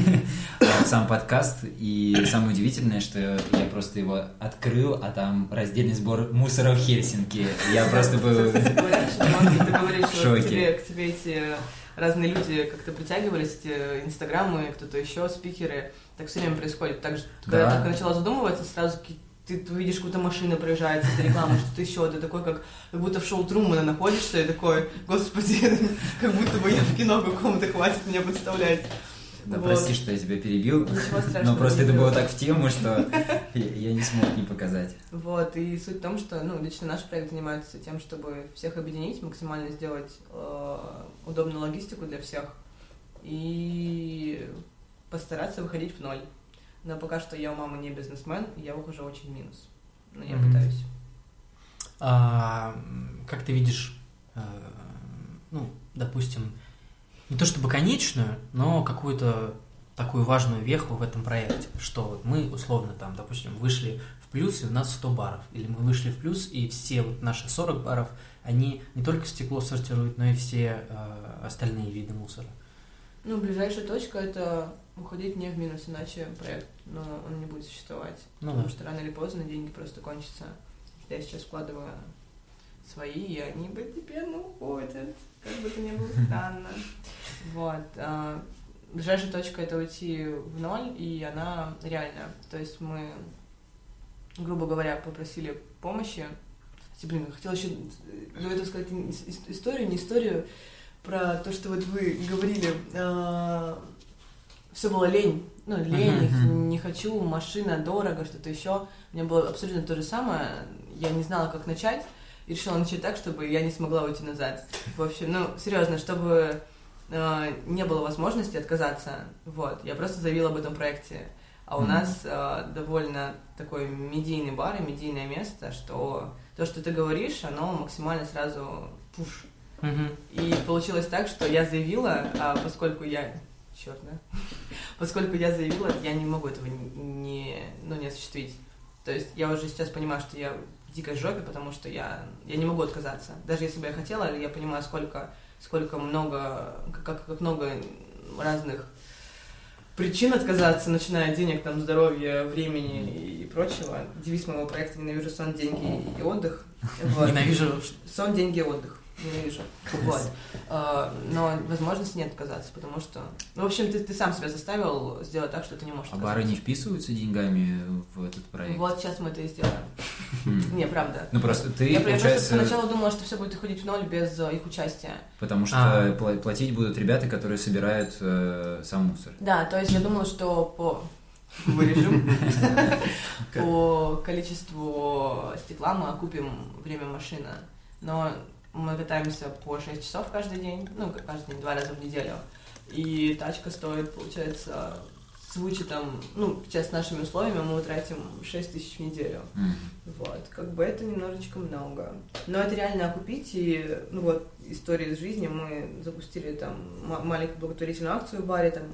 [LAUGHS] сам подкаст. И самое удивительное, что я просто его открыл, а там раздельный сбор мусора в Хельсинки. Я просто был... [LAUGHS] В шоке. тебе, к тебе эти разные люди как-то притягивались, эти инстаграмы, кто-то еще, спикеры. Так все время происходит. Так же, когда Да. я только начала задумываться, сразу ки- ты, видишь, какую-то машина проезжает, это реклама, [LAUGHS] что-то еще, ты такой, как, как будто в шоу Трумана находишься, и такой, господи, [LAUGHS] как будто бы я в кино каком-то хватит меня представлять. Да, Вот. прости, что я тебя перебил. Ничего [LAUGHS] страшного. Но просто это было так в тему, что я я не смог не показать. Вот, и суть в том, что, ну, лично наш проект занимается тем, чтобы всех объединить, максимально сделать э, удобную логистику для всех и постараться выходить в ноль. Но пока что я у мамы не бизнесмен, и я ухожу очень минус. Но я Мгм. пытаюсь. А, как ты видишь, э, ну, допустим, не то чтобы конечную, но какую-то такую важную веху в этом проекте, что вот мы условно там, допустим, вышли в плюс, и у нас 100 баров, или мы вышли в плюс, и все вот наши 40 баров, они не только стекло сортируют, но и все э, остальные виды мусора. Ну, ближайшая точка это уходить не в минус, иначе проект, ну, он не будет существовать. Ну потому да. что рано или поздно деньги просто кончатся. Я сейчас вкладываю свои, и они постепенно уходят. Как бы это ни было [LAUGHS] странно. Вот. а, Ближайшая точка это уйти в ноль, и она реальная. То есть мы, грубо говоря, попросили помощи. Кстати, блин, я хотела еще до этого сказать ис- ис- историю, не историю, про то, что вот вы говорили, все было лень. Ну, лень, Мгм. не хочу, машина дорого, что-то еще. У меня было абсолютно то же самое. Я не знала, как начать. И решила начать так, чтобы я не смогла уйти назад. В общем, ну, серьезно, чтобы э, не было возможности отказаться. Вот. Я просто заявила об этом проекте. А у Мгм. нас э, довольно такой медийный бар и медийное место, что то, что ты говоришь, оно максимально сразу пуш. Мгм. И получилось так, что я заявила, а поскольку я... Черт, да? [LAUGHS] Поскольку я заявила, я не могу этого не, ну, не осуществить. То есть я уже сейчас понимаю, что я в дикой жопе, потому что я, я не могу отказаться. Даже если бы я хотела, я понимаю, сколько, сколько много, как, как много разных причин отказаться, начиная от денег, там, здоровья, времени и прочего. Девиз моего проекта «Ненавижу сон, деньги и отдых». [LAUGHS] Вот. Ненавижу. Сон, деньги, отдых. Ненавижу. Вот. А, Но возможности нет отказаться, потому что... Ну, в общем, ты, ты сам себя заставил сделать так, что ты не можешь А бары не отказаться. вписываются деньгами в этот проект? Вот сейчас мы это и сделаем. М. Не, правда. Ну просто ты, Я, просто поначалу думала, что все будет уходить в ноль без э, их участия. потому что А. пла- платить будут ребята, которые собирают э, сам мусор. Да, то есть я думала, что по вырежу [LAUGHS] по количеству стекла мы окупим время машины. Но мы катаемся по 6 часов каждый день, ну, каждый день, два раза в неделю. И тачка стоит, получается, с вычетом, ну, сейчас с нашими условиями мы тратим 6 тысяч в неделю. М. Вот, как бы это немножечко много. Но это реально окупить, и, ну вот, история из жизни, мы запустили там ма- маленькую благотворительную акцию в баре, там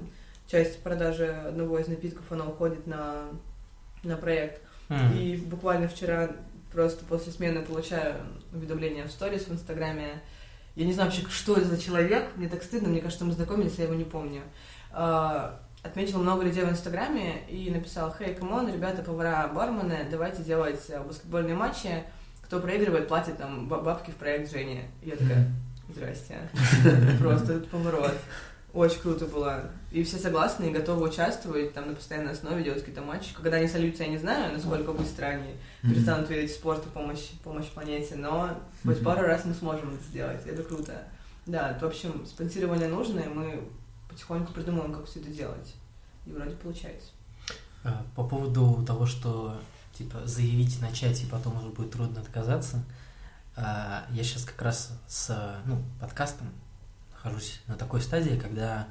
часть продажи одного из напитков, она уходит на, на проект. М. И буквально вчера просто после смены получаю уведомление в сторис в Инстаграме. Я не знаю вообще, что это за человек. Мне так стыдно, мне кажется, мы знакомились, я его не помню. А, Отметила много людей в Инстаграме и написал, hey, come on, ребята, повара, бармены, давайте делать э, баскетбольные матчи. Кто проигрывает, платит там ба- бабки в проект Жени. И я такая, здрасте. [LAUGHS] Просто поворот. Очень круто было. И все согласны и готовы участвовать там на постоянной основе, делать какие-то матчи. Когда они сольются, я не знаю, насколько быстро они перестанут верить в спорт и помощь, помощь планете, но хоть пару раз мы сможем это сделать. Это круто. Да, в общем, спонсирование нужно, и мы потихоньку придумываем, как все это делать. И вроде получается. А, По поводу того, что типа заявить, начать, и потом уже будет трудно отказаться, а, я сейчас как раз с ну, подкастом нахожусь на такой стадии, когда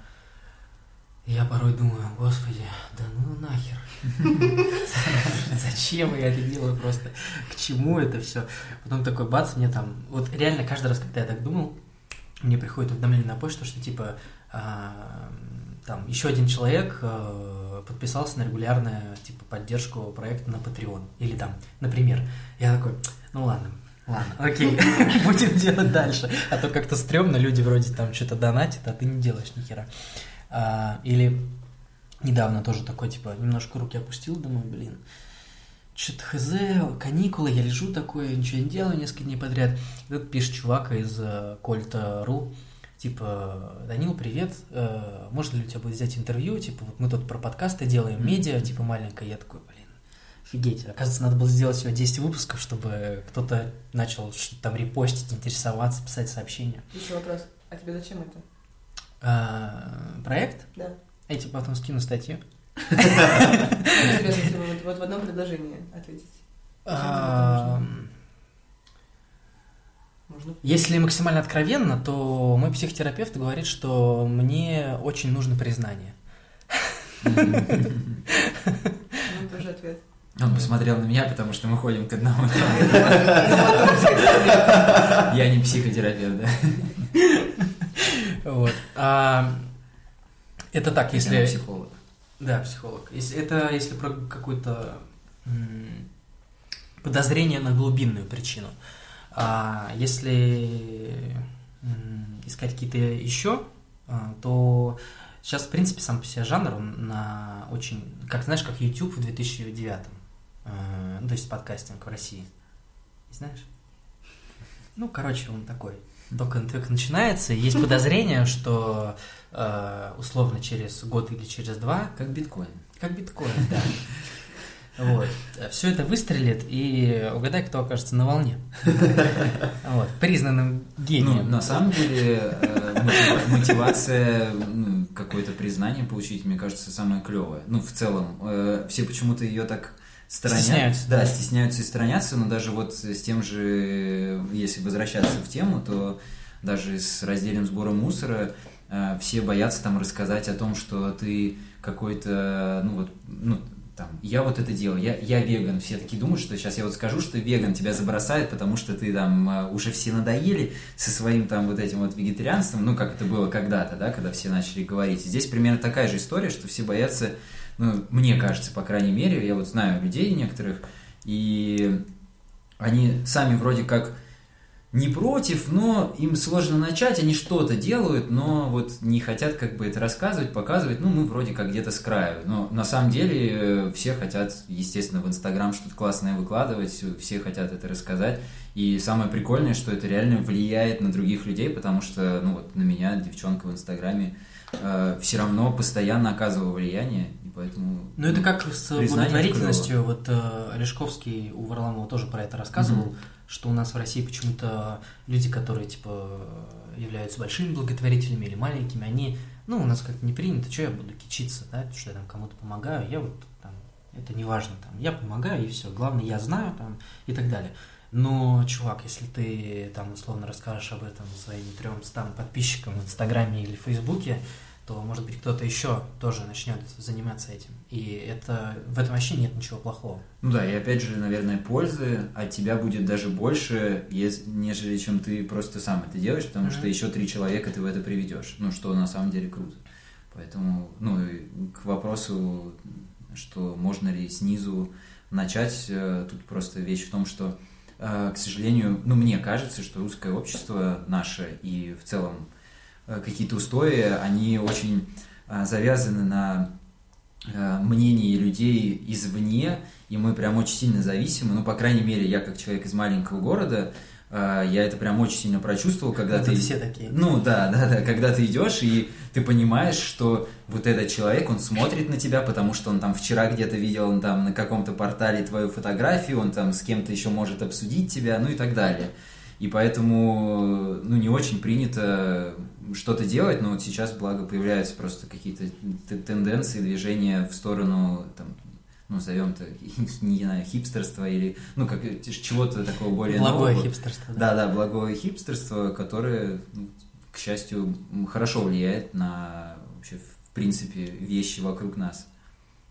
я порой думаю, господи, да ну нахер. [LAUGHS] Зачем я это делаю просто? К чему это все? Потом такой бац, мне там... Вот реально каждый раз, когда я так думал, мне приходит уведомление на почту, что типа а, там еще один человек э, подписался на регулярную типа поддержку проекта на Patreon. Или там, например, я такой, ну ладно, ладно, окей, [LAUGHS] будем делать дальше. А то как-то стрёмно, люди вроде там что-то донатят, а ты не делаешь ни хера. А, или недавно тоже такой, типа, немножко руки опустил, думаю, блин, что-то хз, каникулы, я лежу такой, ничего не делаю несколько дней подряд. И тут пишет чувак из э, Кольта.ру, типа, Данил, привет, э, можно ли у тебя будет взять интервью, типа, вот мы тут про подкасты делаем, медиа, типа, маленькое, я такой, офигеть, оказывается, надо было сделать всего 10 выпусков, чтобы кто-то начал что-то там репостить, интересоваться, писать сообщения. Еще вопрос. А тебе зачем это? А, проект, Да. я тебе потом скину статью. Вот, в одном предложении ответить. Если максимально откровенно, то мой психотерапевт говорит, что мне очень нужно признание. Ну, тоже ответ. Он посмотрел на меня, потому что мы ходим к одному. Я не психотерапевт, да? Вот. А, это так, если... психолог. Да, психолог. Если, это если про какое-то м, подозрение на глубинную причину. А если искать какие-то еще, а, то сейчас, в принципе, сам по себе жанр, он на очень... Как знаешь, как YouTube в 2009 а, ну, то есть подкастинг в России. Не знаешь? Ну, короче, он такой. Только, только начинается, и есть подозрение, [LAUGHS] что э, условно через год или через два Как биткоин. как биткоин, да. Вот. Все это выстрелит, и угадай, кто окажется на волне. [LAUGHS] Вот. Признанным Ну, гением. на самом деле, э, мотива- мотивация, ну, какое-то признание получить, мне кажется, самое клевое. Ну, в целом, э, все почему-то ее так сторонят. Стесняются, Да, стесняются и сторонятся, но даже вот с тем же, если возвращаться в тему, то даже с раздельным сбором мусора э, все боятся там рассказать о том, что ты какой-то, ну вот, ну, там, я вот это делаю, я, я веган, все такие думают, что сейчас я вот скажу, что веган тебя забросает, потому что ты там э, уже все надоели со своим там вот этим вот вегетарианством, ну, как это было когда-то, да, когда все начали говорить. Здесь примерно такая же история, что все боятся, ну, мне кажется, по крайней мере, я вот знаю людей некоторых, и они сами вроде как не против, но им сложно начать, они что-то делают, но вот не хотят как бы это рассказывать, показывать, ну, мы вроде как где-то с краю. Но на самом деле э, все хотят, естественно, в Инстаграм что-то классное выкладывать, все хотят это рассказать. И самое прикольное, что это реально влияет на других людей, потому что, ну, вот на меня девчонка в Инстаграме э, все равно постоянно оказывала влияние, поэтому... Ну, это как с благотворительностью, вот э, Лешковский у Варламова тоже про это рассказывал, mm-hmm что у нас в России почему-то люди, которые, типа, являются большими благотворителями или маленькими, они, ну, у нас как-то не принято, что я буду кичиться, да, что я там кому-то помогаю, я вот там, это не важно, там, я помогаю, и все, главное, я знаю, там, и так далее. Но, чувак, если ты там условно расскажешь об этом своим трем подписчикам в Инстаграме или Фейсбуке, то, может быть, кто-то еще тоже начнет заниматься этим. И это в этом вообще нет ничего плохого. Ну да, и опять же, наверное, пользы от тебя будет даже больше, нежели чем ты просто сам это делаешь, потому mm-hmm. что еще три человека ты в это приведешь. Ну, что на самом деле круто. Поэтому, ну, к вопросу, что можно ли снизу начать, э, тут просто вещь в том, что, э, к сожалению, ну, мне кажется, что русское общество наше и в целом какие-то устои, они очень э, завязаны на э, мнении людей извне, и мы прям очень сильно зависимы. Ну, по крайней мере, я как человек из маленького города, я это прям очень сильно прочувствовал, когда это ты... все такие. Ну, да, да, да, когда ты идешь, и ты понимаешь, что вот этот человек, он смотрит на тебя, потому что он там вчера где-то видел он там на каком-то портале твою фотографию, он там с кем-то еще может обсудить тебя, ну и так далее. И поэтому, ну, не очень принято что-то делать, но вот сейчас, благо, появляются просто какие-то тенденции, движения в сторону, там, ну, назовем это, [LAUGHS] не знаю, хипстерства или, ну, как чего-то такого более Благое нового. хипстерство. Да, да, благое хипстерство, которое, ну, к счастью, хорошо влияет на вообще, в принципе, вещи вокруг нас.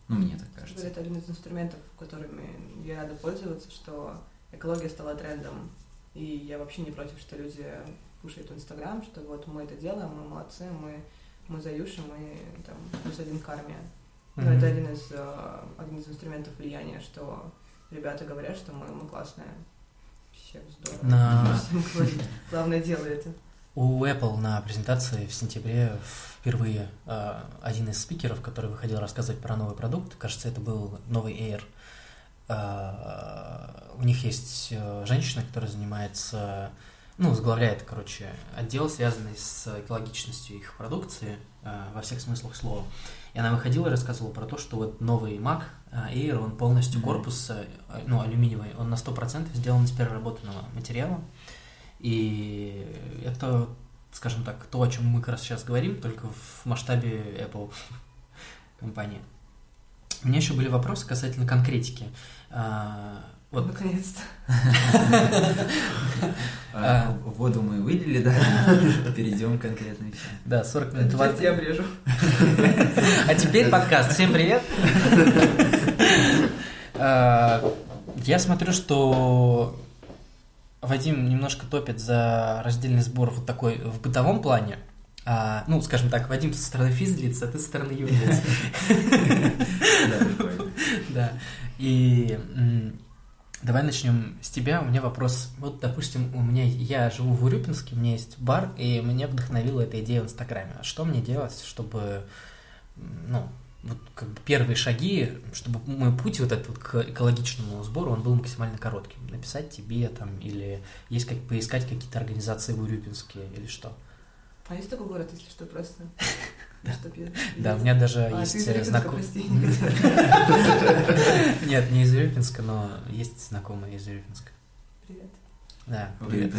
Ну, мне так кажется. Это один из инструментов, которыми я рада пользоваться, что экология стала трендом и я вообще не против, что люди кушают в Инстаграм, что вот мы это делаем, мы молодцы, мы, мы заюшим, мы там плюс один. Но mm-hmm. это один из, э, один из инструментов влияния, что ребята говорят, что мы, мы классные. Вообще здорово. На... Главное дело это. У Apple на презентации в сентябре впервые э, один из спикеров, который выходил рассказывать про новый продукт, кажется, это был новый Air, а, у них есть э, женщина, которая занимается, ну, возглавляет, короче, отдел, связанный с экологичностью их продукции э, во всех смыслах слова. И она выходила и рассказывала про то, что вот новый Mac э, Air, он полностью mm-hmm. корпус, ну, алюминиевый, он на 100% сделан из переработанного материала. И это, скажем так, то, о чем мы как раз сейчас говорим, только в масштабе Apple [LAUGHS] компании. У меня еще были вопросы касательно конкретики. А, вот. Наконец-то. [LAUGHS] А, воду мы вылили, да? [LAUGHS] Перейдем к конкретным вещам. Да, 40 минут. Сейчас я обрежу. [LAUGHS] А теперь подкаст. Всем привет. А, я смотрю, что Вадим немножко топит за раздельный сбор вот такой в бытовом плане. А, ну, скажем так, Вадим со стороны физлица, а ты со стороны юрлица. Да, и давай начнем с тебя. У меня вопрос. Вот, допустим, у меня я живу в Урюпинске, у меня есть бар, и меня вдохновила эта идея в Инстаграме. А что мне делать, чтобы, ну, вот как бы первые шаги, чтобы мой путь вот этот вот к экологичному сбору, он был максимально коротким. Написать тебе там или есть как поискать какие-то организации в Урюпинске или что? А есть такой город, если что, просто? [LAUGHS] [LAUGHS] Да, у меня даже а, есть знакомые. [LAUGHS] [LAUGHS] Нет, не из Урюпинска, но есть знакомые из Урюпинска. Привет. Да, привет.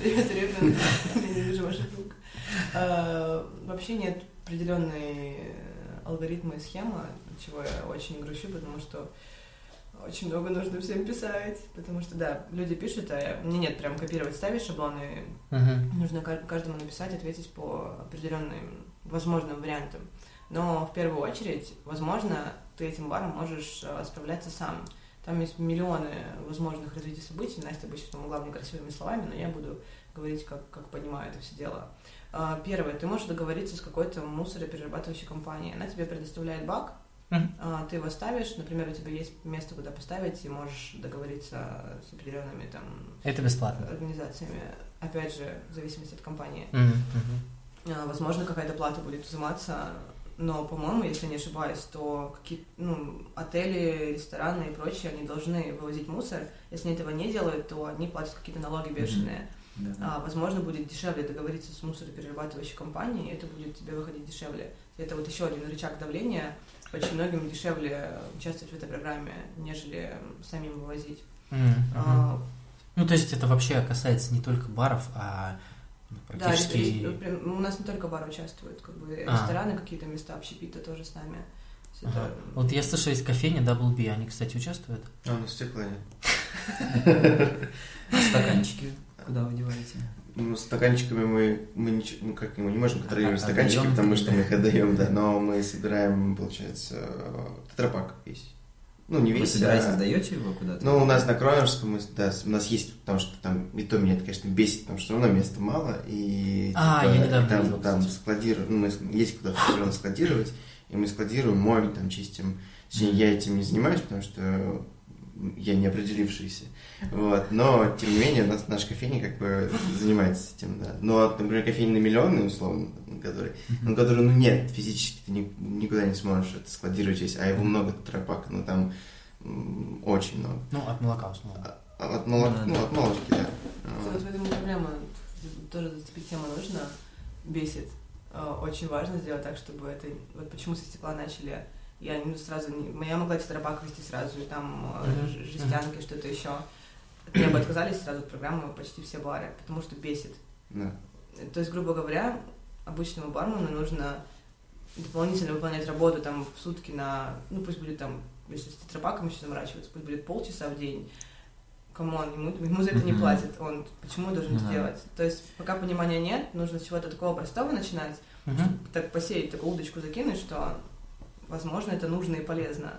Привет, Урюпинск. Я не вижу ваших рук. А, вообще нет определенной алгоритма и схемы, чего я очень грущу, потому что очень много нужно всем писать, потому что, да, люди пишут, а мне нет прям копировать, ставить шаблоны, uh-huh. нужно каждому написать, ответить по определенным возможным вариантам. Но в первую очередь, возможно, ты этим баром можешь э, справляться сам. Там есть миллионы возможных развитий событий. Настя бы сейчас помогла мне красивыми словами, но я буду говорить, как, как понимаю это все дело. А, первое, ты можешь договориться с какой-то мусороперерабатывающей компанией. Она тебе предоставляет бак, Мгм. ты его ставишь, например, у тебя есть место, куда поставить, и можешь договориться с определенными там Это бесплатно. организациями. Опять же, в зависимости от компании. А, Возможно, какая-то плата будет взиматься, но, по-моему, если не ошибаюсь, то какие ну, отели, рестораны и прочие, они должны вывозить мусор. Если они этого не делают, то они платят какие-то налоги бешеные. Да. А, возможно, будет дешевле договориться с мусороперерабатывающей компанией, и это будет тебе выходить дешевле. Это вот еще один рычаг давления. Очень многим дешевле участвовать в этой программе, нежели самим вывозить. Мгм. А, Ну, то есть это вообще касается не только баров, а ну, Да, практически... рес- рес- прям- у нас не только бары участвуют, как бы А. рестораны, какие-то места общепита тоже с нами. Есть Ага. это- Вот я слышал, есть кофейня Double B, они, кстати, участвуют? А, ну стекла нет. А стаканчики куда вы деваете? Ну, стаканчиками мы, мы, ничего, ну, как, мы не можем контролировать А- стаканчики, отдаём, потому что мы да. их отдаем, да, но мы собираем, получается, э, тетрапак весь. Ну, не Вы весь, собираетесь, а- сдаете его куда-то? Ну, у нас на Кроновском, мы, да, у нас есть, потому что там, и то меня это, конечно, бесит, потому что все равно места мало, и, А, типа, я недавно и там, видел, там складируем, ну, мы- есть куда все равно складировать, и мы складируем, моем, там, чистим. Точнее, я этим не занимаюсь, потому что я не определившийся. Вот. Но, тем не менее, у нас наша кофейня как бы занимается этим, да. Но, например, кофейня на миллионный, условно, который, ну, который, ну, нет, физически ты ни- никуда не сможешь это складировать здесь, а его много тропак, ну, там очень много. Ну, от молока, условно. А От, молок- Да, ну, да. от молочки, да. Вот Вот. в этом и проблема. Тоже зацепить тему нужно. Бесит. Э, Очень важно сделать так, чтобы это... Вот почему со стекла начали. Я не сразу... Не... Я могла тетрапак вести сразу, и там ж- жестянки, что-то еще. От меня бы отказались сразу от программы почти все бары, потому что бесит. Да. То есть, грубо говоря, обычному бармену нужно дополнительно выполнять работу там в сутки на, ну пусть будет там, если с тетрапаком еще заморачиваться, пусть будет полчаса в день. Come on, ему, ему за это не Мгм. платят, он почему должен Ну это делать? То есть, пока понимания нет, нужно с чего-то такого простого начинать, Мгм. так посеять такую удочку закинуть, что, возможно, это нужно и полезно.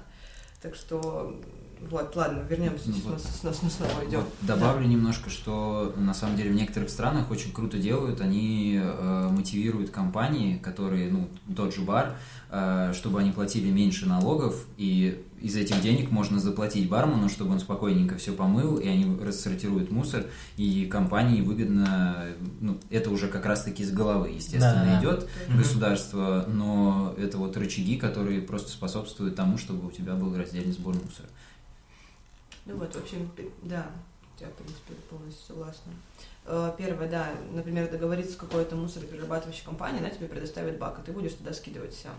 Так что, вот, ладно, вернемся, Ну вот. с- с- с- снова идем. Вот добавлю немножко, что на самом деле в некоторых странах очень круто делают, они э, мотивируют компании, которые, ну, тот же бар, э, чтобы они платили меньше налогов, и из этих денег можно заплатить бармену, чтобы он спокойненько все помыл, и они рассортируют мусор, и компании выгодно, ну, это уже как раз-таки с головы, естественно, Да-да-да. идет Мгм. государство, но это вот рычаги, которые просто способствуют тому, чтобы у тебя был раздельный сбор мусора. Ну вот, в общем, да, я, в принципе, полностью согласна. Э, Первое, да, например, договориться с какой-то мусороперерабатывающей компанией, она тебе предоставит бак, и ты будешь туда скидывать все.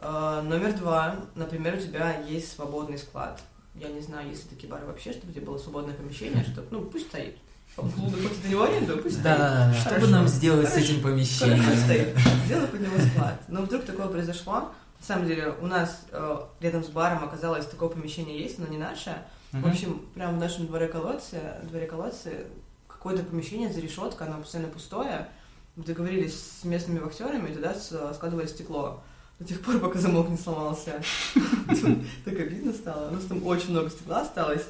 Номер два, например, у тебя есть свободный склад. Я не знаю, есть ли такие бары вообще, чтобы у тебя было свободное помещение, [LAUGHS] чтобы, ну, пусть стоит. Луда платит за него аренду, пусть стоит. Да-да-да. Что бы Хорошо. нам сделать с Хорошо. этим Хорошо помещением? стоит. Сделай под него склад. Но вдруг такое произошло. На самом деле, у нас э, рядом с баром оказалось такое помещение есть, но не наше. В общем, прямо в нашем дворе колодцы, дворе колодцы какое-то помещение за решеткой, оно постоянно пустое. Мы договорились с местными вахтерами, и туда складывали стекло. До тех пор, пока замок не сломался. [LAUGHS] Так обидно стало. У нас там очень много стекла осталось,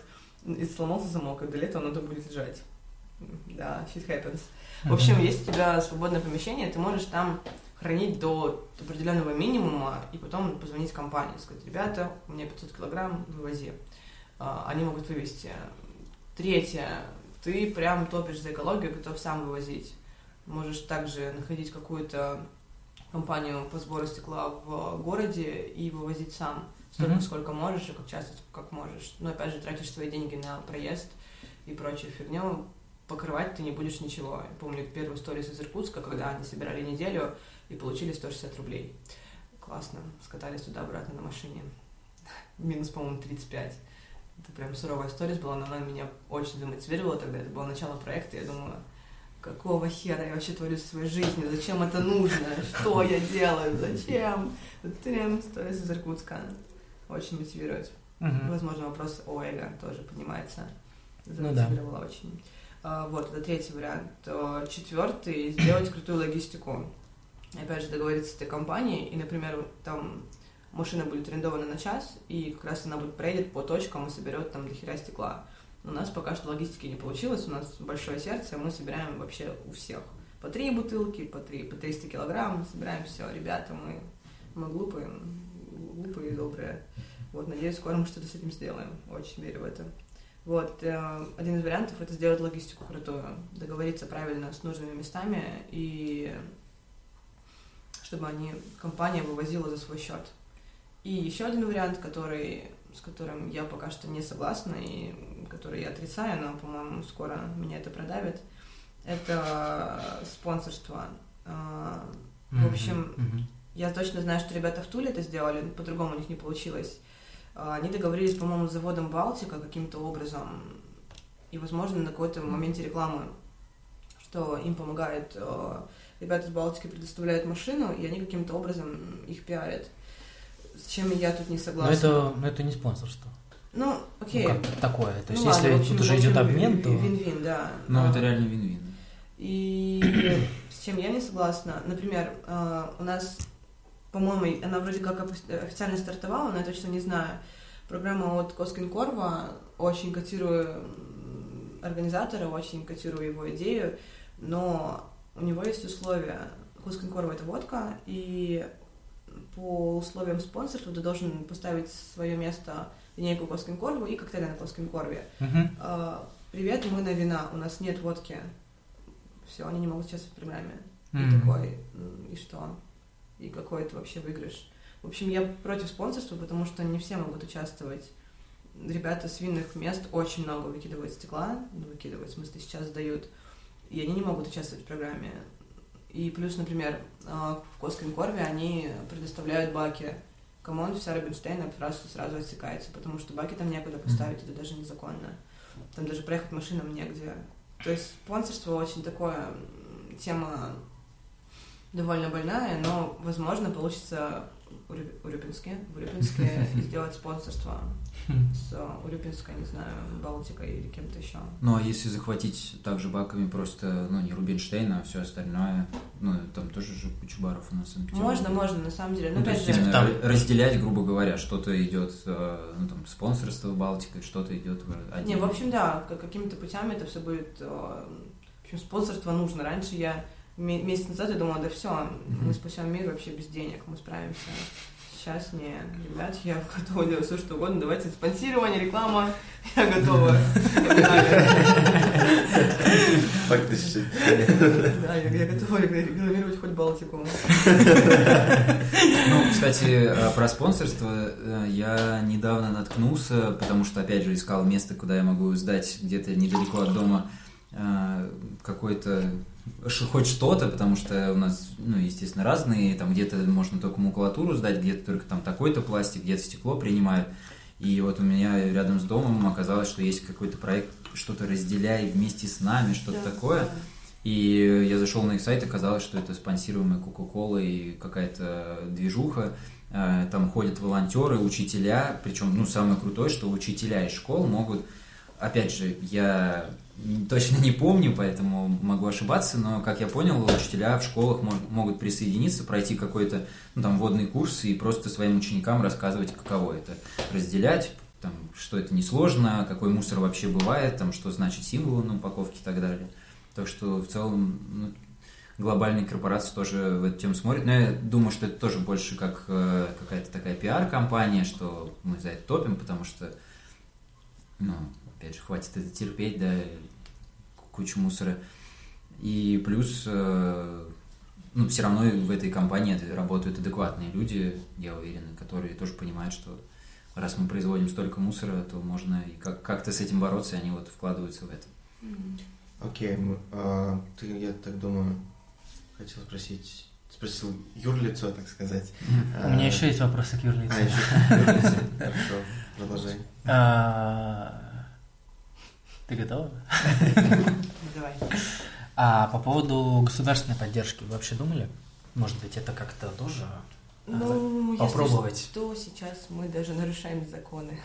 и сломался замок, и до лета оно там будет лежать. Да, shit happens. В общем, если у тебя свободное помещение, ты можешь там хранить до определенного минимума и потом позвонить компании, сказать, ребята, у меня 500 килограмм, вывози. А, Они могут вывести. Третье, ты прям топишь за экологию, готов сам вывозить. Можешь также находить какую-то компанию по сбору стекла в городе и вывозить сам столько, Мгм. сколько можешь и как часто, как можешь. Но опять же, тратишь свои деньги на проезд и прочую фигню, покрывать ты не будешь ничего. Я помню первую историю из Иркутска, когда они собирали неделю и получили 160 рублей. Классно. Скатались туда-обратно на машине. [LAUGHS] Минус, по-моему, 35. Это прям суровая история была, но она меня очень замотивировала тогда. Это было начало проекта. Я думаю, какого хера я вообще творю со своей жизнью? Зачем это нужно? Что я делаю? Зачем? Трем, сторис из Иркутска. Очень мотивирует. Мгм. Возможно, вопрос о эго тоже поднимается. Ну да. Замотивировала очень. А, Вот, это третий вариант. Четвертый — сделать крутую логистику. опять же, договориться с этой компанией, и, например, там машина будет арендована на час, и как раз она будет проедет по точкам и соберет там до хера стекла. У нас пока что логистики не получилось, у нас большое сердце, мы собираем вообще у всех. По три бутылки, по, три, по 300 килограмм, собираем все. Ребята, мы, мы глупые, глупые и добрые. Вот, надеюсь, скоро мы что-то с этим сделаем. Очень верю в это. Вот, э, один из вариантов это сделать логистику крутую, договориться правильно с нужными местами и чтобы они, компания вывозила за свой счет. И еще один вариант, который, с которым я пока что не согласна и который я отрицаю, но, по-моему, скоро меня это продавит, это спонсорство. А, в общем, я точно знаю, что ребята в Туле это сделали, по-другому у них не получилось. А, они договорились, по-моему, с заводом Балтика каким-то образом, и, возможно, на какой-то моменте рекламы, что им помогает а, ребята из Балтики предоставляют машину, и они каким-то образом их пиарят. С чем я тут не согласна. Но это, но это не спонсорство. Ну, окей. Ну, как такое. То есть, ну, если ладно, общем, тут уже идет обмен, то... Вин-вин, да. Ну, А, это реально вин-вин. И [COUGHS] с чем я не согласна, например, э, у нас, по-моему, она вроде как официально стартовала, но я точно не знаю. Программа от Коскинкорва, очень котирую организатора, очень котирую его идею, но у него есть условия. Коскинкорва это водка, и по условиям спонсорства ты должен поставить свое место линейку Коскинкорву и коктейли на Коскинкорве. Мгм. А, Привет, мы на вина, у нас нет водки. Все, они не могут участвовать в программе. И Мгм. такой, «М, и что? И какой это вообще выигрыш? В общем, я против спонсорства, потому что не все могут участвовать. Ребята с винных мест очень много выкидывают стекла, ну, выкидывают, в смысле, сейчас сдают, и они не могут участвовать в программе. И плюс, например, а, в Коскенкорве они предоставляют баки. Come on, вся Рубинштейна сразу, сразу отсекается, потому что баки там некуда поставить, это даже незаконно. Там даже проехать машинам негде. То есть спонсорство очень такое, тема довольно больная, но, возможно, получится у Урюпинске, в Урюпинске [LAUGHS] сделать спонсорство. С Урюпинской, не знаю, Балтикой или кем-то еще. Ну, а если захватить также баками просто, ну, не Рубинштейн, а все остальное, ну, там тоже же куча баров у нас в Санкт-Петербурге. Можно, можно, на самом деле. Ну, Ну, то опять есть же, там- разделять, грубо говоря, что-то идет, э, ну, там, спонсорство Балтикой, что-то идет в Не, отдельно. в общем, да, как- какими-то путями это все будет... э, В общем, спонсорство нужно. Раньше я ме- месяц назад я думала, да все, мы спасем мир вообще без денег, мы справимся. Сейчас не, ребят, я [LAUGHS] готова делать все, что угодно. Давайте спонсирование, реклама, я готова. Щит. Да, я, готова рекламировать хоть Балтику. Ну, кстати, э, про спонсорство э, я недавно наткнулся, потому что, опять же, искал место, куда я могу сдать где-то недалеко от дома э, какой-то хоть что-то, потому что у нас, ну, естественно, разные, там где-то можно только макулатуру сдать, где-то только там такой-то пластик, где-то стекло принимают. И вот у меня рядом с домом оказалось, что есть какой-то проект «Что-то разделяй вместе с нами», что-то Да, такое. да. И я зашел на их сайт, оказалось, что это спонсируемая Кока-Кола и какая-то движуха. Э, Там ходят волонтеры, учителя. Причем, ну, самое крутое, что учителя из школ могут... Опять же, я точно не помню, поэтому могу ошибаться, но, как я понял, учителя в школах мо- могут присоединиться, пройти какой-то, ну, там, водный курс и просто своим ученикам рассказывать, каково это. Разделять, там, что это несложно, какой мусор вообще бывает, там, что значит символы на упаковке и так далее. Так что в целом ну, глобальные корпорации тоже в эту тему смотрят. Но я думаю, что это тоже больше как э, какая-то такая пиар-компания, что мы за это топим, потому что, ну, опять же, хватит это терпеть, да, кучу мусора. И плюс, э, ну, все равно в этой компании работают адекватные люди, я уверен, которые тоже понимают, что раз мы производим столько мусора, то можно и как- как-то с этим бороться, и они вот вкладываются в это. Окей, м, а, ты, я так думаю, хотел спросить, спросил юрлицо, так сказать. У меня еще есть вопросы к юрлицу. А, еще юрлицо. Хорошо, продолжай. [LAUGHS] Ты готова? [LAUGHS] Давай. А по поводу государственной поддержки вы вообще думали? Может быть, это как-то тоже Ну, если попробовать? что, сейчас мы даже нарушаем законы.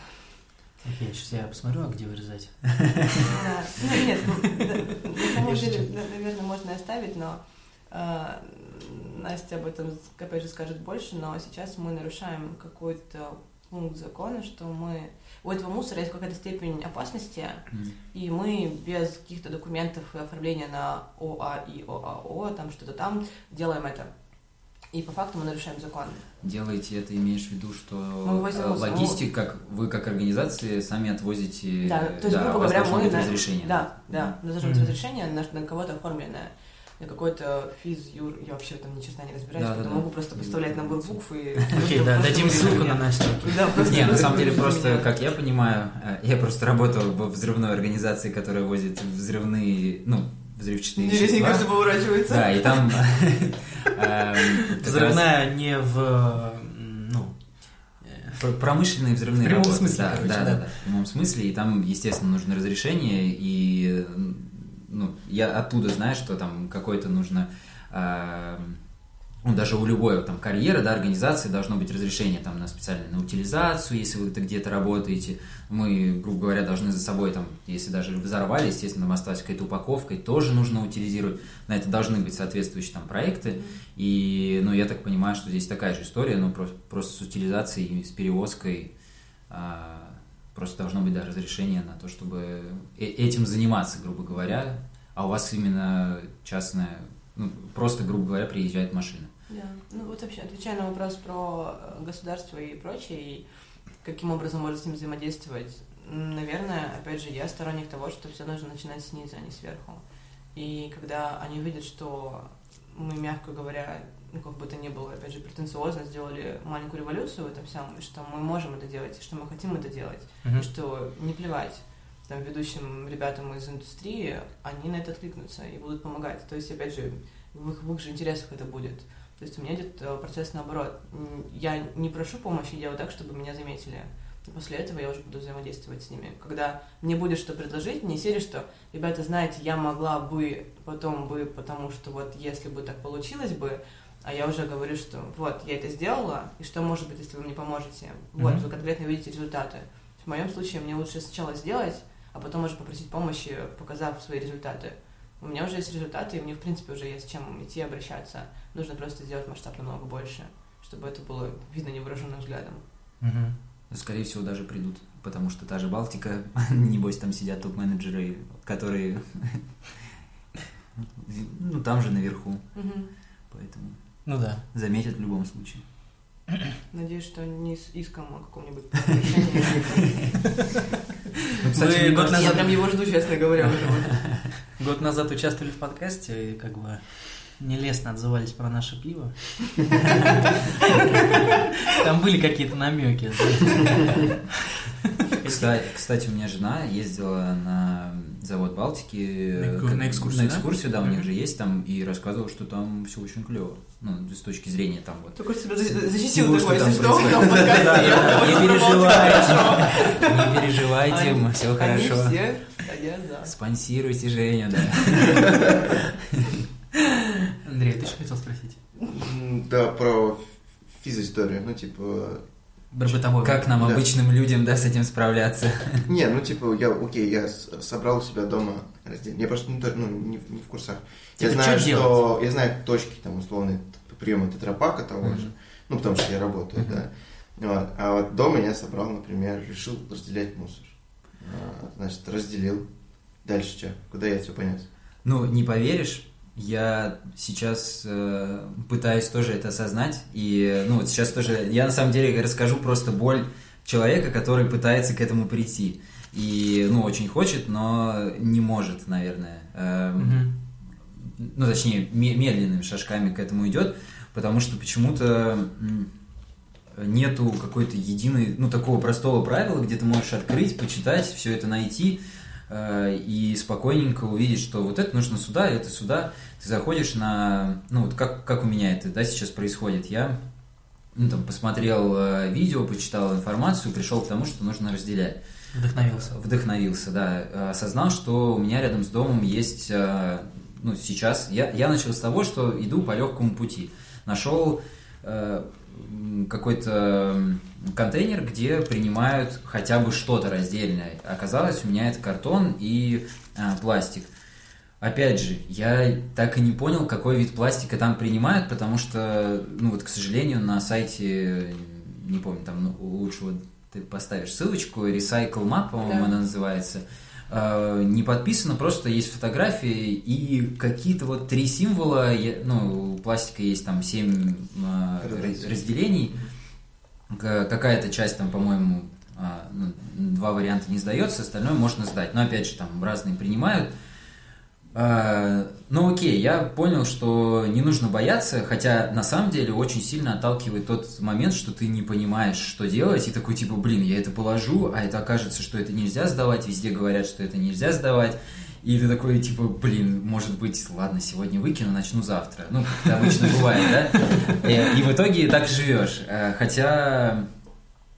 Окей, сейчас я посмотрю, а где вырезать. [LAUGHS] Да. Ну, нет, ну, на [LAUGHS] самом деле, наверное, можно оставить, но э, Настя об этом, опять же, скажет больше, но сейчас мы нарушаем какой-то пункт закона, что мы у этого мусора есть какая-то степень опасности, Мгм. и мы без каких-то документов и оформления на ОА и ОАО, там что-то там, делаем это. И по факту мы нарушаем закон. Делаете это, имеешь в виду, что Мы вывозим э, логистик, как вы как организации сами отвозите, Да, то есть, да, грубо говоря, мы... на- разрешение. Да, да, должно быть Мгм. разрешение на, на кого-то оформленное. На какой-то физ, юр, я вообще в этом ни черта не разбираюсь, Да, да, поэтому да. могу просто поставлять набор букв и... Окей, да, дадим ссылку на Настю. [LAUGHS] Да, просто Не, на самом деле просто, как я понимаю, э, я просто работал во взрывной организации, которая возит взрывные, ну, взрывчатые вещества. кажется, поворачивается. Да, и там... [LAUGHS] эм, как раз Взрывная не в... Ну, э, пр- Промышленные взрывные В прямом работы, смысле, да, короче, да, да. да, да, в прямом смысле, и там, естественно, нужно разрешение, и ну, я оттуда знаю, что там какое-то нужно, э, ну, даже у любой там карьеры, да, организации должно быть разрешение там на специальную на утилизацию, если вы где-то работаете. Мы, грубо говоря, должны за собой там, если даже взорвали, естественно, там осталась какая-то упаковка, и тоже нужно утилизировать. На это должны быть соответствующие там проекты. И, ну, я так понимаю, что здесь такая же история, но просто, просто с утилизацией, с перевозкой а, просто должно быть, да, разрешение на то, чтобы э- этим заниматься, грубо говоря, а у вас именно частная, ну, просто, грубо говоря, приезжает машина. Да. Ну вот вообще, отвечая на вопрос про э, государство и прочее, и каким образом можно с ним взаимодействовать, наверное, опять же, я сторонник того, что все нужно начинать снизу, а не сверху. И когда они увидят, что мы, мягко говоря, ну, как бы то ни было, опять же, претенциозно сделали маленькую революцию в этом всем, и что мы можем это делать, и что мы хотим это делать, мгм. и что не плевать там, ведущим ребятам из индустрии, они на это откликнутся и будут помогать. То есть, опять же, в их, в их же интересах это будет. То есть у меня идет э, процесс наоборот. Я не прошу помощи, делаю так, чтобы меня заметили. И после этого я уже буду взаимодействовать с ними. Когда мне будет что предложить, не серии, что, ребята, знаете, я могла бы, потом бы, потому что вот если бы так получилось бы, а я уже говорю, что вот, я это сделала, и что может быть, если вы мне поможете? Вот, Мгм. вы конкретно видите результаты. В моем случае мне лучше сначала сделать, а потом уже попросить помощи, показав свои результаты. У меня уже есть результаты, и мне, в принципе, уже есть с чем идти обращаться. Нужно просто сделать масштаб намного больше, чтобы это было видно невооруженным взглядом. Ну, Скорее всего, даже придут, потому что та же Балтика, [LAUGHS] небось, там сидят топ-менеджеры, которые, [LAUGHS] ну, там же наверху, поэтому Ну да. заметят в любом случае. Надеюсь, что не с иском, а каком-нибудь. Ну, кстати, год кажется, Я прям его жду, честно говоря. Год назад участвовали в подкасте и как бы нелестно отзывались про наше пиво. [LAUGHS] Там были какие-то намеки. Кстати, кстати, у меня жена ездила на завод Балтики. На как- на экскурсию, На да? экскурсию, да, у них же есть там, и рассказывала, что там все очень клево. Ну, с точки зрения там вот. Только себя за- защитил Всего, такой, что если там что. Да, да, тоже Не переживайте, не переживайте, все Они хорошо. все, а. Спонсируйте Женю, да. Андрей, ты что хотел спросить? Да, про физисторию. Ну, типа, бытовой. Как нам, Да. обычным людям, да, с этим справляться? [LAUGHS] Не, ну типа, я, окей, я собрал у себя дома раздельно. Я просто ну, ну, не, в- не в курсах. я Типа, знаю, что что я знаю точки там условные приема тетрапака того Мгм. же. Ну, потому что я работаю, Мгм. да. Вот. А вот дома я собрал, например, решил разделять мусор. А, Значит, разделил. Дальше что? Куда я все понес? Ну, не поверишь, я сейчас э, пытаюсь тоже это осознать. И, ну, вот сейчас тоже, я на самом деле расскажу просто боль человека, который пытается к этому прийти. И, ну, очень хочет, но не может, наверное. Эм, Мгм. ну, точнее, ме- медленными шажками к этому идет, потому что почему-то нету какой-то единой, ну, такого простого правила, где ты можешь открыть, почитать, все это найти э, и спокойненько увидеть, что вот это нужно сюда, это сюда. Ты заходишь на, ну, вот как, как у меня это, да, сейчас происходит. Я ну, там, посмотрел э, видео, почитал информацию, пришел к тому, что нужно разделять. Вдохновился. Вдохновился, да. Э, Осознал, что у меня рядом с домом есть, э, ну, сейчас, я, я начал с того, что иду по легкому пути. Нашел э, какой-то контейнер, где принимают хотя бы что-то раздельное. Оказалось, у меня это картон и э, пластик. Опять же, я так и не понял, какой вид пластика там принимают, потому что, ну вот, к сожалению, на сайте, не помню, там ну, лучше вот ты поставишь ссылочку, Recycle Map, по-моему, Да. она называется, э, не подписано, просто есть фотографии и какие-то вот три символа, я- ну, у пластика есть там семь э, разделений, какая-то часть там, по-моему, а, ну, два варианта не сдается, остальное можно сдать. Но опять же, там разные принимают. А, Ну окей, я понял, что не нужно бояться, хотя на самом деле очень сильно отталкивает тот момент, что ты не понимаешь, что делать, и такой типа, блин, я это положу, а это окажется, что это нельзя сдавать, везде говорят, что это нельзя сдавать, и ты такой типа, блин, может быть, ладно, сегодня выкину, начну завтра. Ну, это обычно бывает, да? И, и в итоге так живешь. Э, Хотя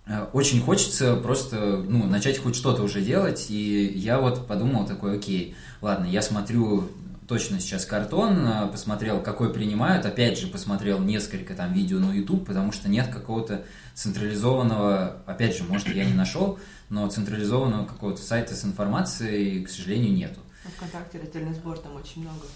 э, очень хочется просто ну, начать хоть что-то уже делать, и я вот подумал такой, окей, ладно, я смотрю точно сейчас картон, э, посмотрел, какой принимают, опять же посмотрел несколько там видео на YouTube, потому что нет какого-то централизованного, опять же, может, я не нашел, но централизованного какого-то сайта с информацией, к сожалению, нету. А ВКонтакте раздельный сбор там очень много.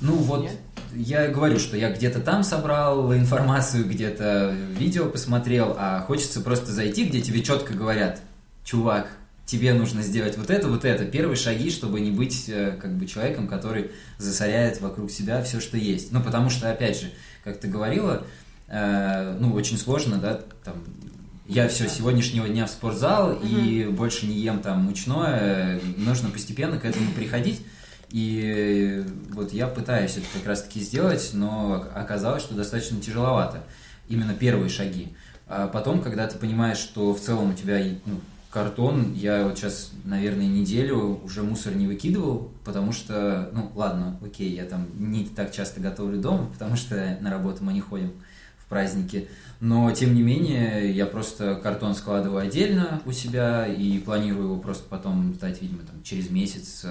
Ну вот, Нет? я говорю, что я где-то там собрал информацию, где-то видео посмотрел, а хочется просто зайти, где тебе четко говорят, чувак, тебе нужно сделать вот это, вот это. Первые шаги, чтобы не быть э, как бы человеком, который засоряет вокруг себя все, что есть. Ну, потому что, опять же, как ты говорила, э, ну, очень сложно, да, там, я все, сегодняшнего дня в спортзал и больше не ем там мучное, нужно постепенно к этому приходить. И вот я пытаюсь это как раз-таки сделать, но оказалось, что достаточно тяжеловато. Именно первые шаги. А потом, когда ты понимаешь, что в целом у тебя ну, картон, я вот сейчас, наверное, неделю уже мусор не выкидывал, потому что, ну ладно, окей, я там не так часто готовлю дома, потому что на работу мы не ходим в праздники. Но, тем не менее, я просто картон складываю отдельно у себя и планирую его просто потом сдать, видимо, там, через месяц.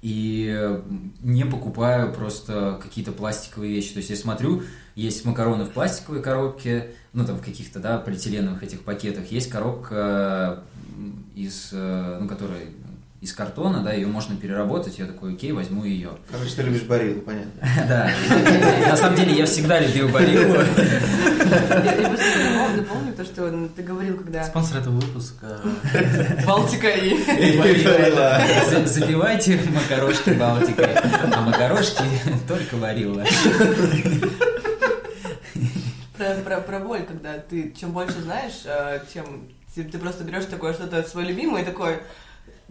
И не покупаю просто какие-то пластиковые вещи. То есть я смотрю, есть макароны в пластиковой коробке, ну там в каких-то, да, полиэтиленовых этих пакетах. Есть коробка из, э, ну, которая из картона, да, ее можно переработать. Я такой, окей, возьму ее. Короче, ты любишь барилу, понятно. [LAUGHS] Да. На самом деле я всегда любил барилу. Я, просто напомню, то, что ты говорил, когда Спонсор этого выпуска. [LAUGHS] Балтика и... Барила. За- Запивайте макарошки Балтикой, а макарошки только варила. Про, про, про боль, когда ты чем больше знаешь, э, чем ты, ты просто берешь такое что-то свое любимое и такой,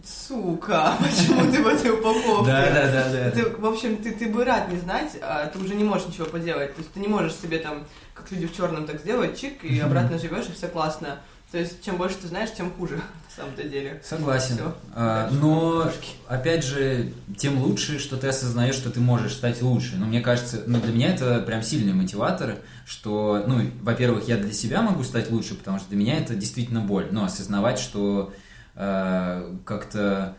сука, [LAUGHS] почему ты в этой упаковке? Да, да, да, да. Ты, в общем, ты, ты бы рад не знать, а ты уже не можешь ничего поделать. То есть ты не можешь себе там, как люди в черном, так сделать, чик, и обратно живешь, и все классно. То есть, чем больше ты знаешь, тем хуже, [LAUGHS] на самом-то деле. Согласен. Всё. А, Но, макарошки. опять же, тем лучше, что ты осознаешь, что ты можешь стать лучше. Но мне кажется, ну, для меня это прям сильный мотиватор, что, ну, во-первых, я для себя могу стать лучше, потому что для меня это действительно боль. Но осознавать, что э, как-то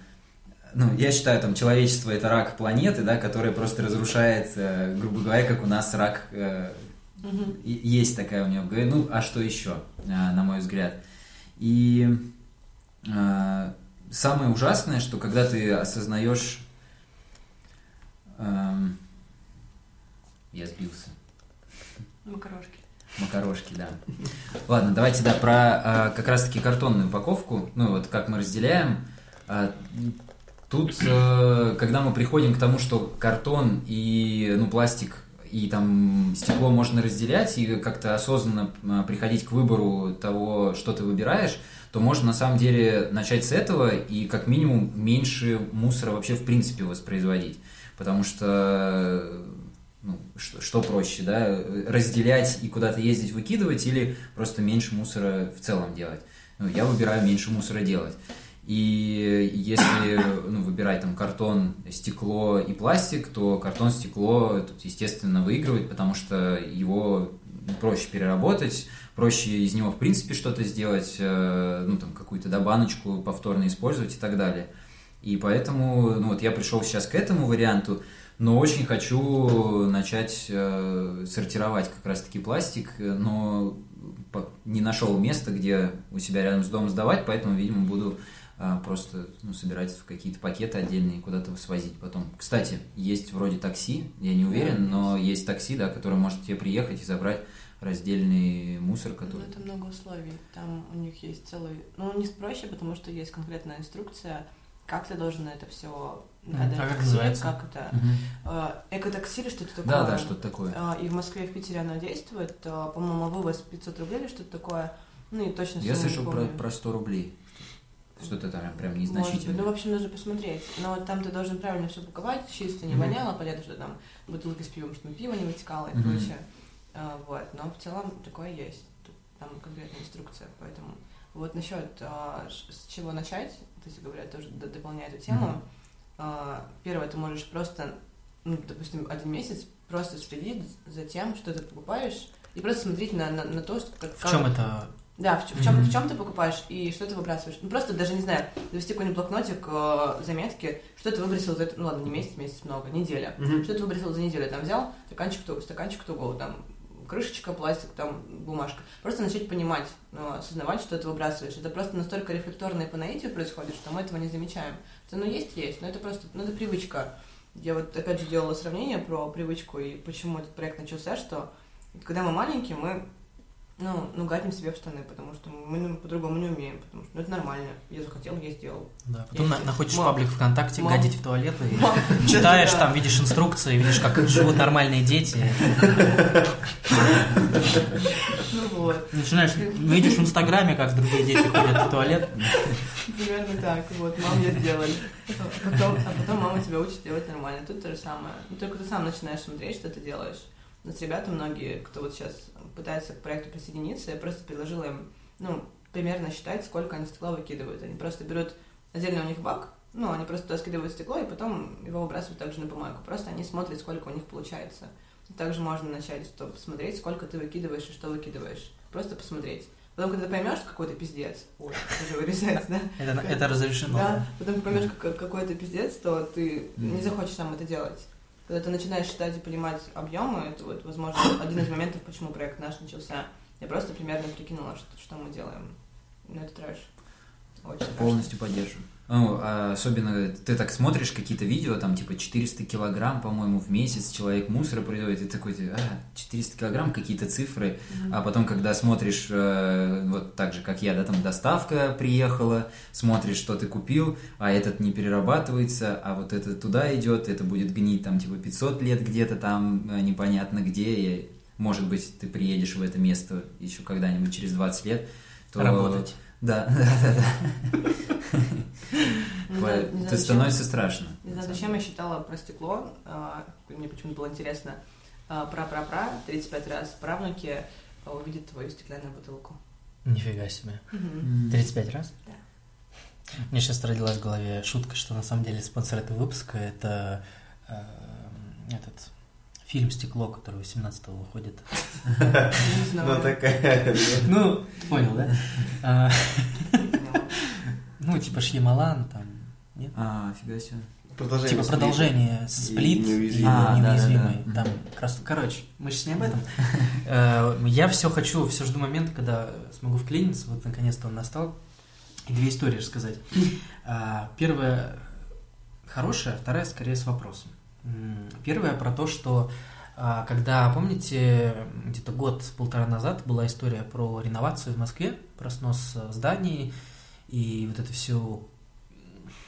ну, я считаю, там, человечество это рак планеты, да, который просто разрушает, э, грубо говоря, как у нас рак э, и- есть такая у него в голове. Ну, а что еще, э, на мой взгляд? И э, самое ужасное, что когда ты осознаешь... эм, я сбился. Макарошки. Макарошки, да. Ладно, давайте, да, про э, как раз-таки картонную упаковку, ну вот как мы разделяем. А, тут, э, когда мы приходим к тому, что картон и, ну, пластик и там стекло можно разделять и как-то осознанно э, приходить к выбору того, что ты выбираешь, то можно на самом деле начать с этого и как минимум меньше мусора вообще в принципе воспроизводить. Потому что ну, что, что проще, да, разделять и куда-то ездить, выкидывать, или просто меньше мусора в целом делать. Ну, я выбираю меньше мусора делать. И если ну, выбирать там картон, стекло и пластик, то картон, стекло тут, естественно, выигрывает, потому что его проще переработать, проще из него, в принципе, что-то сделать, э, ну, там, какую-то, да, баночку повторно использовать и так далее. И поэтому, ну, вот я пришел сейчас к этому варианту, но очень хочу начать э, сортировать как раз-таки пластик, но не нашел места, где у себя рядом с домом сдавать, поэтому, видимо, буду просто ну, собирать в какие-то пакеты отдельные и куда-то свозить потом. Кстати, есть вроде такси, я не уверен, но есть такси, да, которое может тебе приехать и забрать раздельный мусор, который... Ну, это много условий. Там у них есть целый... Ну, не проще, потому что есть конкретная инструкция, как ты должен это все... А как называется? Как это? Э, Экотакси или что-то такое? Да, да, что-то такое. А, И в Москве, и в Питере оно действует. А, По-моему, вывоз 500 рублей или что-то такое. Ну и точно Я слышал про, про 100 рублей. Что-то там прям незначительное. Ну, в общем, нужно посмотреть. Но вот там ты должен правильно все упаковать, чисто, не Мгм. воняло, понятно, что там бутылка с пивом, чтобы пиво не вытекало и Мгм. прочее. А, Вот. Но в целом такое есть. Тут Там конкретная инструкция, поэтому... Вот насчет а, с чего начать, то есть, говоря, тоже дополняя эту тему. Мгм. А, Первое, ты можешь просто, ну, допустим, один месяц просто следить за тем, что ты покупаешь, и просто смотреть на, на, на то, что, как, В чем это? Да, в, в чем, Мгм. в чем ты покупаешь и что ты выбрасываешь. Ну, просто даже, не знаю, завести какой-нибудь блокнотик, э, заметки, что ты выбросил за это, ну ладно, не месяц, месяц много, неделя. Мгм. Что ты выбросил за неделю, там взял стаканчик, то, стаканчик того, там крышечка, пластик, там бумажка. Просто начать понимать, ну, осознавать, что ты выбрасываешь. Это просто настолько рефлекторно и по наитию происходит, что мы этого не замечаем. Это, ну, есть, есть, но это просто, ну, это привычка. Я вот опять же делала сравнение про привычку и почему этот проект начался, что когда мы маленькие, мы ну, ну, гадим себе в штаны, потому что мы ну, по-другому не умеем, потому что ну, это нормально. Я захотел, я сделал. Да, потом на- Есть. находишь Мам. паблик ВКонтакте, Мам. гадить в туалет и Мам, [LAUGHS] читаешь да. там, видишь инструкции, видишь, как живут нормальные дети. Ну вот, Начинаешь, видишь в Инстаграме, как другие дети ходят в туалет. примерно так. Вот, мам, я сделали. А потом, а потом мама тебя учит делать нормально. Тут то же самое. Ну, только ты сам начинаешь смотреть, что ты делаешь. У нас ребята многие, кто вот сейчас пытается к проекту присоединиться, я просто предложила им, ну, примерно считать, сколько они стекла выкидывают. Они просто берут отдельно у них бак, ну, они просто туда скидывают стекло, и потом его выбрасывают также на бумагу. Просто они смотрят, сколько у них получается. Также можно начать, что посмотреть, сколько ты выкидываешь и что выкидываешь. Просто посмотреть. Потом, когда ты поймешь какой-то пиздец, ой, уже вырезается, да? [LAUGHS] Это, это разрешено. Да, потом поймешь как, какой-то пиздец, то ты не захочешь сам это делать. Когда ты начинаешь считать и понимать объемы, это вот, возможно, [COUGHS] один из моментов, почему проект наш начался. Я просто примерно прикинула, что, что мы делаем. Ну, это трэш. Очень. Полностью поддерживаю. Ну, а особенно ты так смотришь какие-то видео, там типа 400 килограмм, по-моему, в месяц человек мусора производит, и такой, ты, а, 400 килограмм, какие-то цифры, Мгм. а потом, когда смотришь, э, вот так же, как я, да, там доставка приехала, смотришь, что ты купил, а этот не перерабатывается, а вот это туда идет, это будет гнить там типа 500 лет где-то там, э, непонятно где, и, может быть, ты приедешь в это место еще когда-нибудь через 20 лет, то... Работать. [LAUGHS] Да, да, да, Это зачем- становится страшно. Не знаю, зачем я считала про стекло. а, Мне почему-то было интересно. Про-про-про, 35 раз правнуки а, увидят твою стеклянную бутылку. Нифига себе. М. 35 раз? Да. Мне сейчас родилась в голове шутка, что на самом деле спонсор этого выпуска это э, этот фильм «Стекло», который 18-го выходит. Ну, такая... [LAUGHS] Ну, ты понял, да? А, Ну, типа Шьямалан там, нет? А, фига себе. Продолжение Типа продолжение «Сплит» и «Неуязвимый». А, да, да, да. Там как раз... Короче, мы сейчас не об этом. [LAUGHS] Э, Я все хочу, все жду момента, когда смогу вклиниться. Вот наконец-то он настал. И две истории рассказать. [LAUGHS] А, Первая хорошая, вторая скорее с вопросом. М, Первая про то, что а, когда, помните, где-то год-полтора назад была история про реновацию в Москве, про снос э, зданий и вот эту всю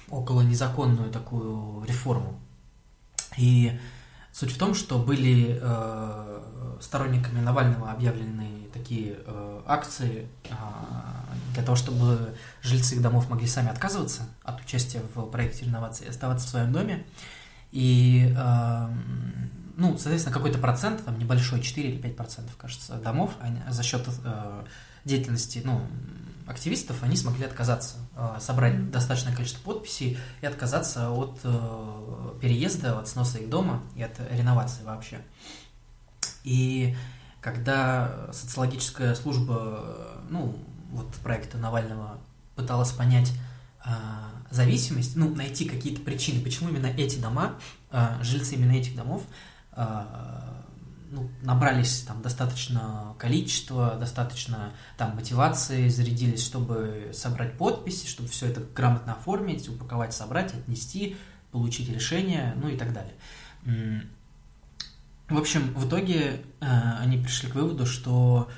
около незаконную такую реформу. И суть в том, что были э, сторонниками Навального объявлены такие э, акции а, для того, чтобы жильцы их домов могли сами отказываться от участия в проекте реновации и оставаться в своем доме. И, э, ну, соответственно, какой-то процент, там небольшой, 4 или 5 процентов, кажется, домов они за счет э, деятельности, ну, активистов, они смогли отказаться, э, собрать достаточное количество подписей и отказаться от э, переезда, от сноса их дома и от реновации вообще. И когда социологическая служба, ну, вот проекта Навального пыталась понять зависимость, ну, найти какие-то причины, почему именно эти дома, а, жильцы именно этих домов а, ну, набрались там достаточно количества, достаточно там мотивации, зарядились, чтобы собрать подписи, чтобы все это грамотно оформить, упаковать, собрать, отнести, получить решение, ну и так далее. В общем, в итоге они пришли к выводу, что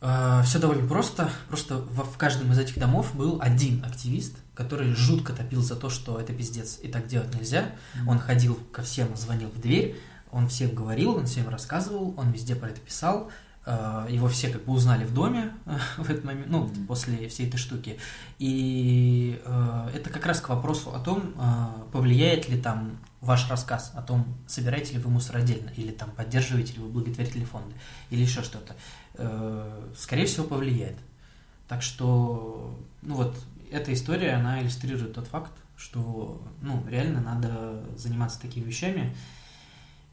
все довольно просто. Просто в, каждом из этих домов был один активист, который жутко топил за то, что это пиздец и так делать нельзя. Он ходил ко всем, звонил в дверь, он всем говорил, он всем рассказывал, он везде про это писал. Э, его все как бы узнали в доме [LAUGHS] в этот момент, ну, после всей этой штуки. И э, это как раз к вопросу о том, повлияет ли там ваш рассказ о том, собираете ли вы мусор отдельно, или там поддерживаете ли вы благотворительные фонды, или еще что-то. Скорее всего, повлияет. Так что, ну вот, эта история, она иллюстрирует тот факт, что, ну, реально надо заниматься такими вещами,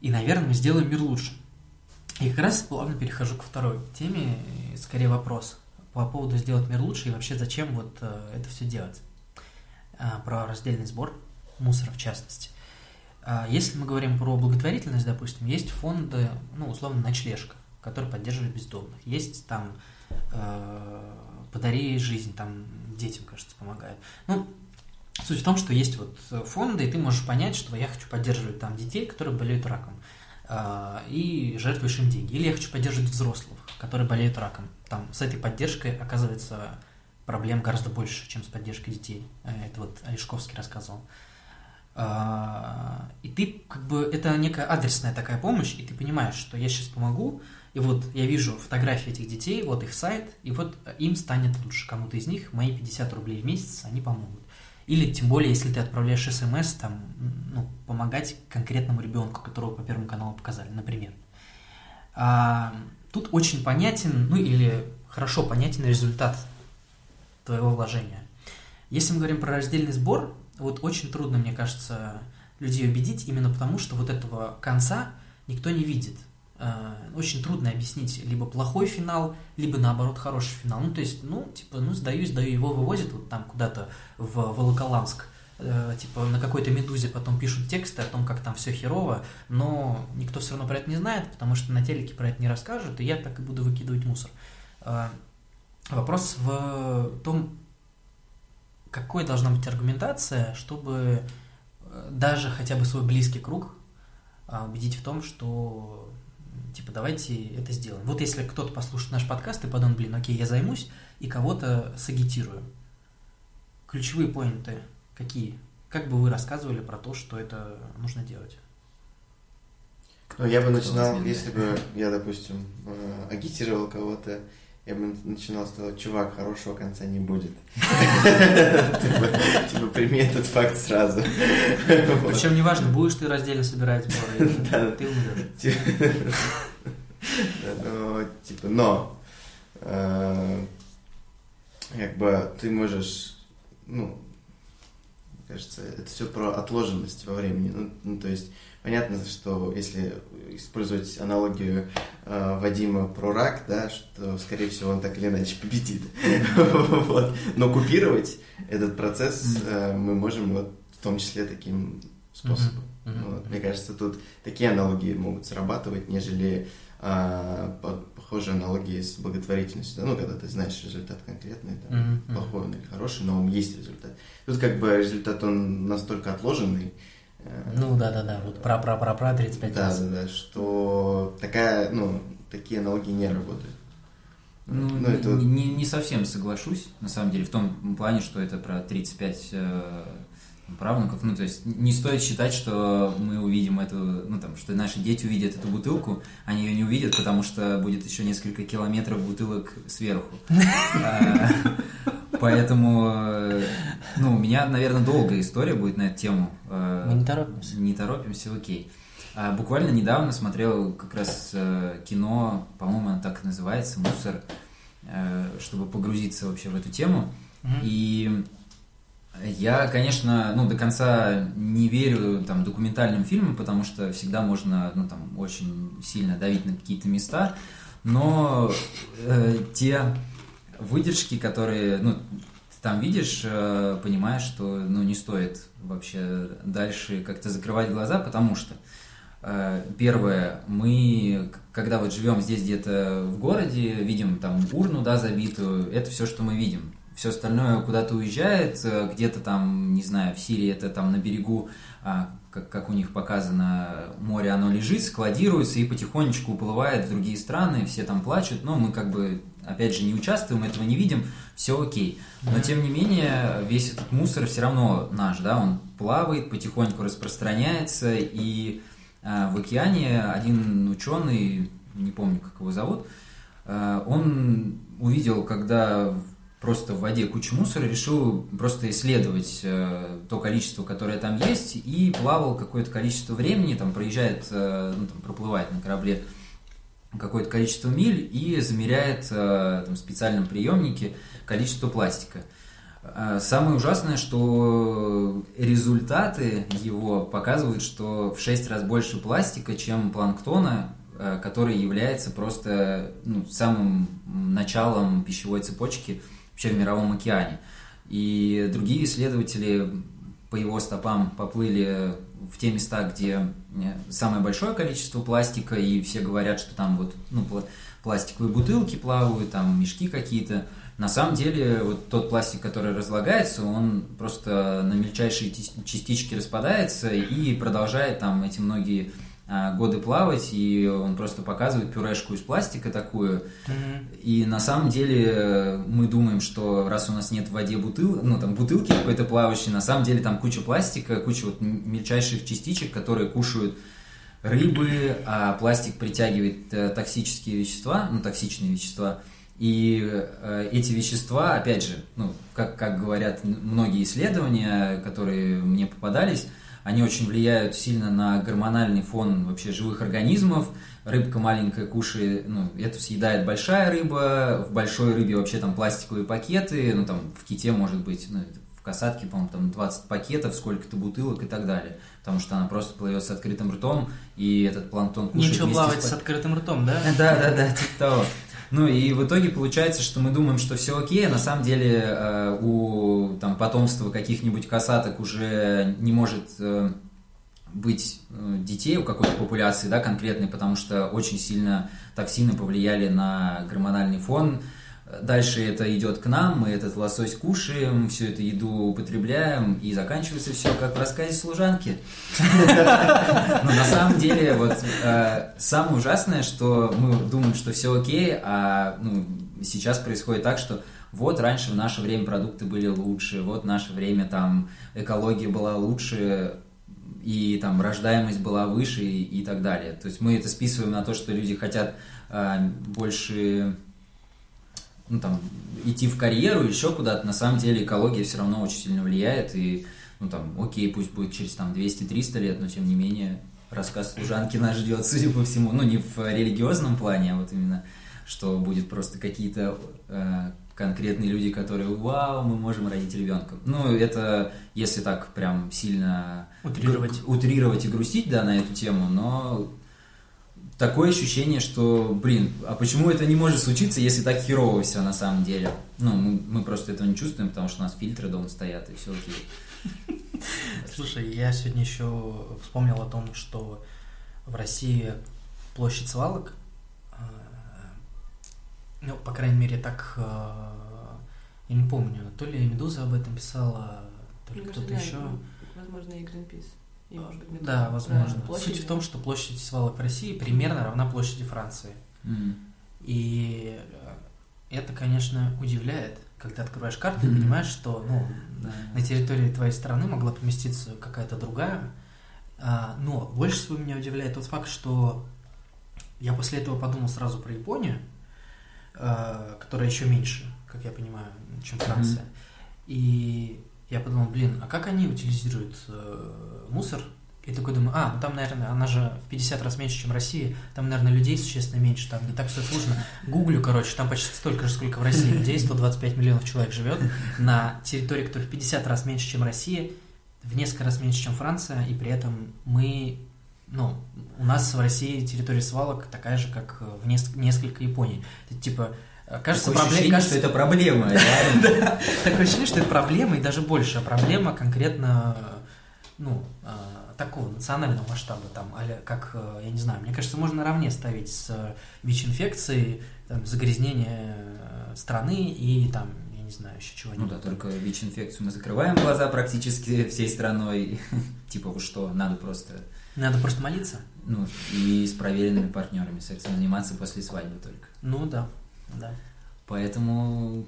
и, наверное, мы сделаем мир лучше. И как раз плавно перехожу ко второй теме, скорее вопрос по поводу сделать мир лучше и вообще зачем вот э, это все делать. А, про раздельный сбор мусора в частности. А, если мы говорим про благотворительность, допустим, есть фонды, ну, условно, ночлежка, который поддерживает бездомных. Есть там э, подари жизнь, там детям, кажется, помогает. Ну, суть в том, что есть вот фонды, и ты можешь понять, что я хочу поддерживать там детей, которые болеют раком. А, и жертвуешь им деньги. Или я хочу поддерживать взрослых, которые болеют раком. Там с этой поддержкой оказывается проблем гораздо больше, чем с поддержкой детей. Э, это вот Олешковский рассказывал. И ты, как бы, это некая адресная такая помощь, и ты понимаешь, что я сейчас помогу, и вот я вижу фотографии этих детей, вот их сайт, и вот им станет лучше. Кому-то из них мои 50 рублей в месяц, они помогут. Или тем более, если ты отправляешь смс, там, ну, помогать конкретному ребенку, которого по Первому каналу показали, например. А, тут очень понятен, ну или хорошо понятен результат твоего вложения. Если мы говорим про раздельный сбор, вот очень трудно, мне кажется, людей убедить, именно потому что вот этого конца никто не видит. Э, очень трудно объяснить либо плохой финал, либо наоборот хороший финал. Ну, то есть, ну, типа, ну, сдаю, сдаю, его вывозят вот там куда-то в Волоколамск, э, типа, на какой-то медузе потом пишут тексты о том, как там все херово, но никто все равно про это не знает, потому что на телеке про это не расскажут, и я так и буду выкидывать мусор. Э, вопрос в том, какой должна быть аргументация, чтобы даже хотя бы свой близкий круг убедить в том, что типа, давайте это сделаем. Вот если кто-то послушает наш подкаст и подумает, блин, окей, я займусь, и кого-то сагитирую. Ключевые поинты какие? Как бы вы рассказывали про то, что это нужно делать? Ну, я бы начинал, если бы я, допустим, э, агитировал кого-то, я бы начинал с того, чувак, хорошего конца не будет. [LAUGHS] Типа, прими этот факт сразу. [LAUGHS] Причем неважно, будешь ты раздельно собирать сборы, ты умрешь. [LAUGHS] Типа, но э, как бы ты можешь, ну, кажется, это все про отложенность во времени. Ну, ну то есть понятно, что если использовать аналогию э, Вадима про рак, да, что, скорее всего, он так или иначе победит. [LAUGHS] вот. Но купировать этот процесс э, мы можем вот в том числе таким способом. Вот. Мне кажется, тут такие аналогии могут срабатывать, нежели э, похожие аналогии с благотворительностью. Да? Ну, когда ты знаешь результат конкретный, там, mm-hmm. плохой он или хороший, но он есть результат. Тут как бы результат он настолько отложенный, ну да, да, да, вот про про про про 35 да, раз. Да, да, что такая, ну, такие аналогии не работают. Ну, ну это не, не, не совсем соглашусь, на самом деле, в том плане, что это про 35 э, правнуков. Ну, то есть не стоит считать, что мы увидим эту, ну там, что наши дети увидят эту бутылку, они ее не увидят, потому что будет еще несколько километров бутылок сверху. [LAUGHS] А, Поэтому, э, ну, у меня, наверное, долгая история будет на эту тему. Э, Мы не торопимся. Не торопимся, окей. А, буквально недавно смотрел как раз э, кино, по-моему, оно так и называется, «Мусор», чтобы погрузиться вообще в эту тему. И я, конечно, ну, до конца не верю там, документальным фильмам, потому что всегда можно ну, там, очень сильно давить на какие-то места, но э, те выдержки, которые, ну, ты там видишь, э, понимаешь, что, ну, не стоит вообще дальше как-то закрывать глаза, потому что Э, первое, мы, когда вот живем здесь где-то в городе, видим там урну, да, забитую, это все, что мы видим. Все остальное куда-то уезжает, э, где-то там, не знаю, в Сирии это там на берегу, а, как, как у них показано, море, оно лежит, складируется и потихонечку уплывает в другие страны, все там плачут, но мы как бы, опять же, не участвуем, этого не видим, все окей. Но, тем не менее, весь этот мусор все равно наш, да, он плавает, потихоньку распространяется, и э, в океане один ученый, не помню, как его зовут, э, он увидел, когда просто в воде кучу мусора, решил просто исследовать э, то количество, которое там есть, и плавал какое-то количество времени, там проезжает, э, ну, там, проплывает на корабле какое-то количество миль и замеряет э, там, в специальном приемнике количество пластика. Э, самое ужасное, что результаты его показывают, что в 6 раз больше пластика, чем планктона, э, который является просто ну, самым началом пищевой цепочки – вообще в Мировом океане. И другие исследователи по его стопам поплыли в те места, где э, самое большое количество пластика, и все говорят, что там вот ну, пластиковые бутылки плавают, там мешки какие-то. На самом деле, вот тот пластик, который разлагается, он просто на мельчайшие частички распадается и продолжает там эти многие годы плавать, и он просто показывает пюрешку из пластика такую. Mm-hmm. И на самом деле э, мы думаем, что раз у нас нет в воде бутыл, ну там бутылки какой-то плавающей, на самом деле там куча пластика, куча вот мельчайших частичек, которые кушают рыбы, а пластик притягивает э, токсические вещества, ну токсичные вещества. И э, эти вещества, опять же, ну, как, как говорят многие исследования, которые мне попадались, они очень влияют сильно на гормональный фон вообще живых организмов. Рыбка маленькая кушает, ну, это съедает большая рыба, в большой рыбе вообще там пластиковые пакеты, ну, там в ките может быть, ну, в касатке, по-моему, там 20 пакетов, сколько-то бутылок и так далее. Потому что она просто плывет с открытым ртом, и этот планктон кушает Нечего плавать с, с открытым ртом, да? [LAUGHS] Да, да, да, типа того. Ну и в итоге получается, что мы думаем, что все окей, а на самом деле э, у там, потомства каких-нибудь касаток уже не может э, быть э, детей у какой-то популяции, да, конкретной, потому что очень сильно токсины повлияли на гормональный фон, Дальше это идет к нам, мы этот лосось кушаем, всю эту еду употребляем, и заканчивается все как в рассказе служанки. Но на самом деле, вот э, самое ужасное, что мы думаем, что все окей, а ну, сейчас происходит так, что вот раньше в наше время продукты были лучше, вот в наше время там экология была лучше, и там рождаемость была выше и, и так далее. То есть мы это списываем на то, что люди хотят э, больше ну, там, идти в карьеру, еще куда-то, на самом деле экология все равно очень сильно влияет, и, ну, там, окей, пусть будет через, там, 200-300 лет, но, тем не менее, рассказ служанки нас ждет, [LAUGHS] судя по всему, ну, не в религиозном плане, а вот именно, что будет просто какие-то э, конкретные люди, которые, вау, мы можем родить ребенка. Ну, это, если так прям сильно утрировать, утрировать и грустить, да, на эту тему, но такое ощущение, что, блин, а почему это не может случиться, если так херово все на самом деле? Ну, мы, мы просто этого не чувствуем, потому что у нас фильтры дома стоят, и все окей. Слушай, я сегодня еще вспомнил о том, что в России площадь свалок, э, ну, по крайней мере, так, э, я не помню, то ли Медуза об этом писала, то ли кто-то еще. Возможно, и Greenpeace. И, может быть, метро. Да, возможно. Суть в том, что площадь свалок в России примерно равна площади Франции. Mm. И э, это, конечно, удивляет, когда открываешь карту и понимаешь, что ну, да. на территории твоей страны могла поместиться какая-то другая. А, но больше всего меня удивляет тот факт, что я после этого подумал сразу про Японию, а, которая еще меньше, как я понимаю, чем Франция. Mm-hmm. И я подумал, блин, а как они утилизируют э, мусор? И такой думаю, а, ну там, наверное, она же в 50 раз меньше, чем Россия, там, наверное, людей существенно меньше, там не так все сложно. Гуглю, короче, там почти столько же, сколько в России людей, 125 миллионов человек живет на территории, которая в 50 раз меньше, чем Россия, в несколько раз меньше, чем Франция, и при этом мы, ну, у нас в России территория свалок такая же, как в несколько Японий. Это типа Кажется, Такое проблема, кажется, что это проблема. [LAUGHS] Такое ощущение, что это проблема, и даже большая проблема конкретно ну, а, такого национального масштаба, там, а как, э, я не знаю, мне кажется, можно наравне ставить с ВИЧ-инфекцией, там, загрязнение э, страны и там, я не знаю, еще чего-нибудь. Ну да, только ВИЧ-инфекцию мы закрываем глаза практически всей страной. [LAUGHS] Типа, вы что, надо просто... Надо просто молиться? Ну, и с проверенными партнерами сексом заниматься после свадьбы только. Ну да, да. Поэтому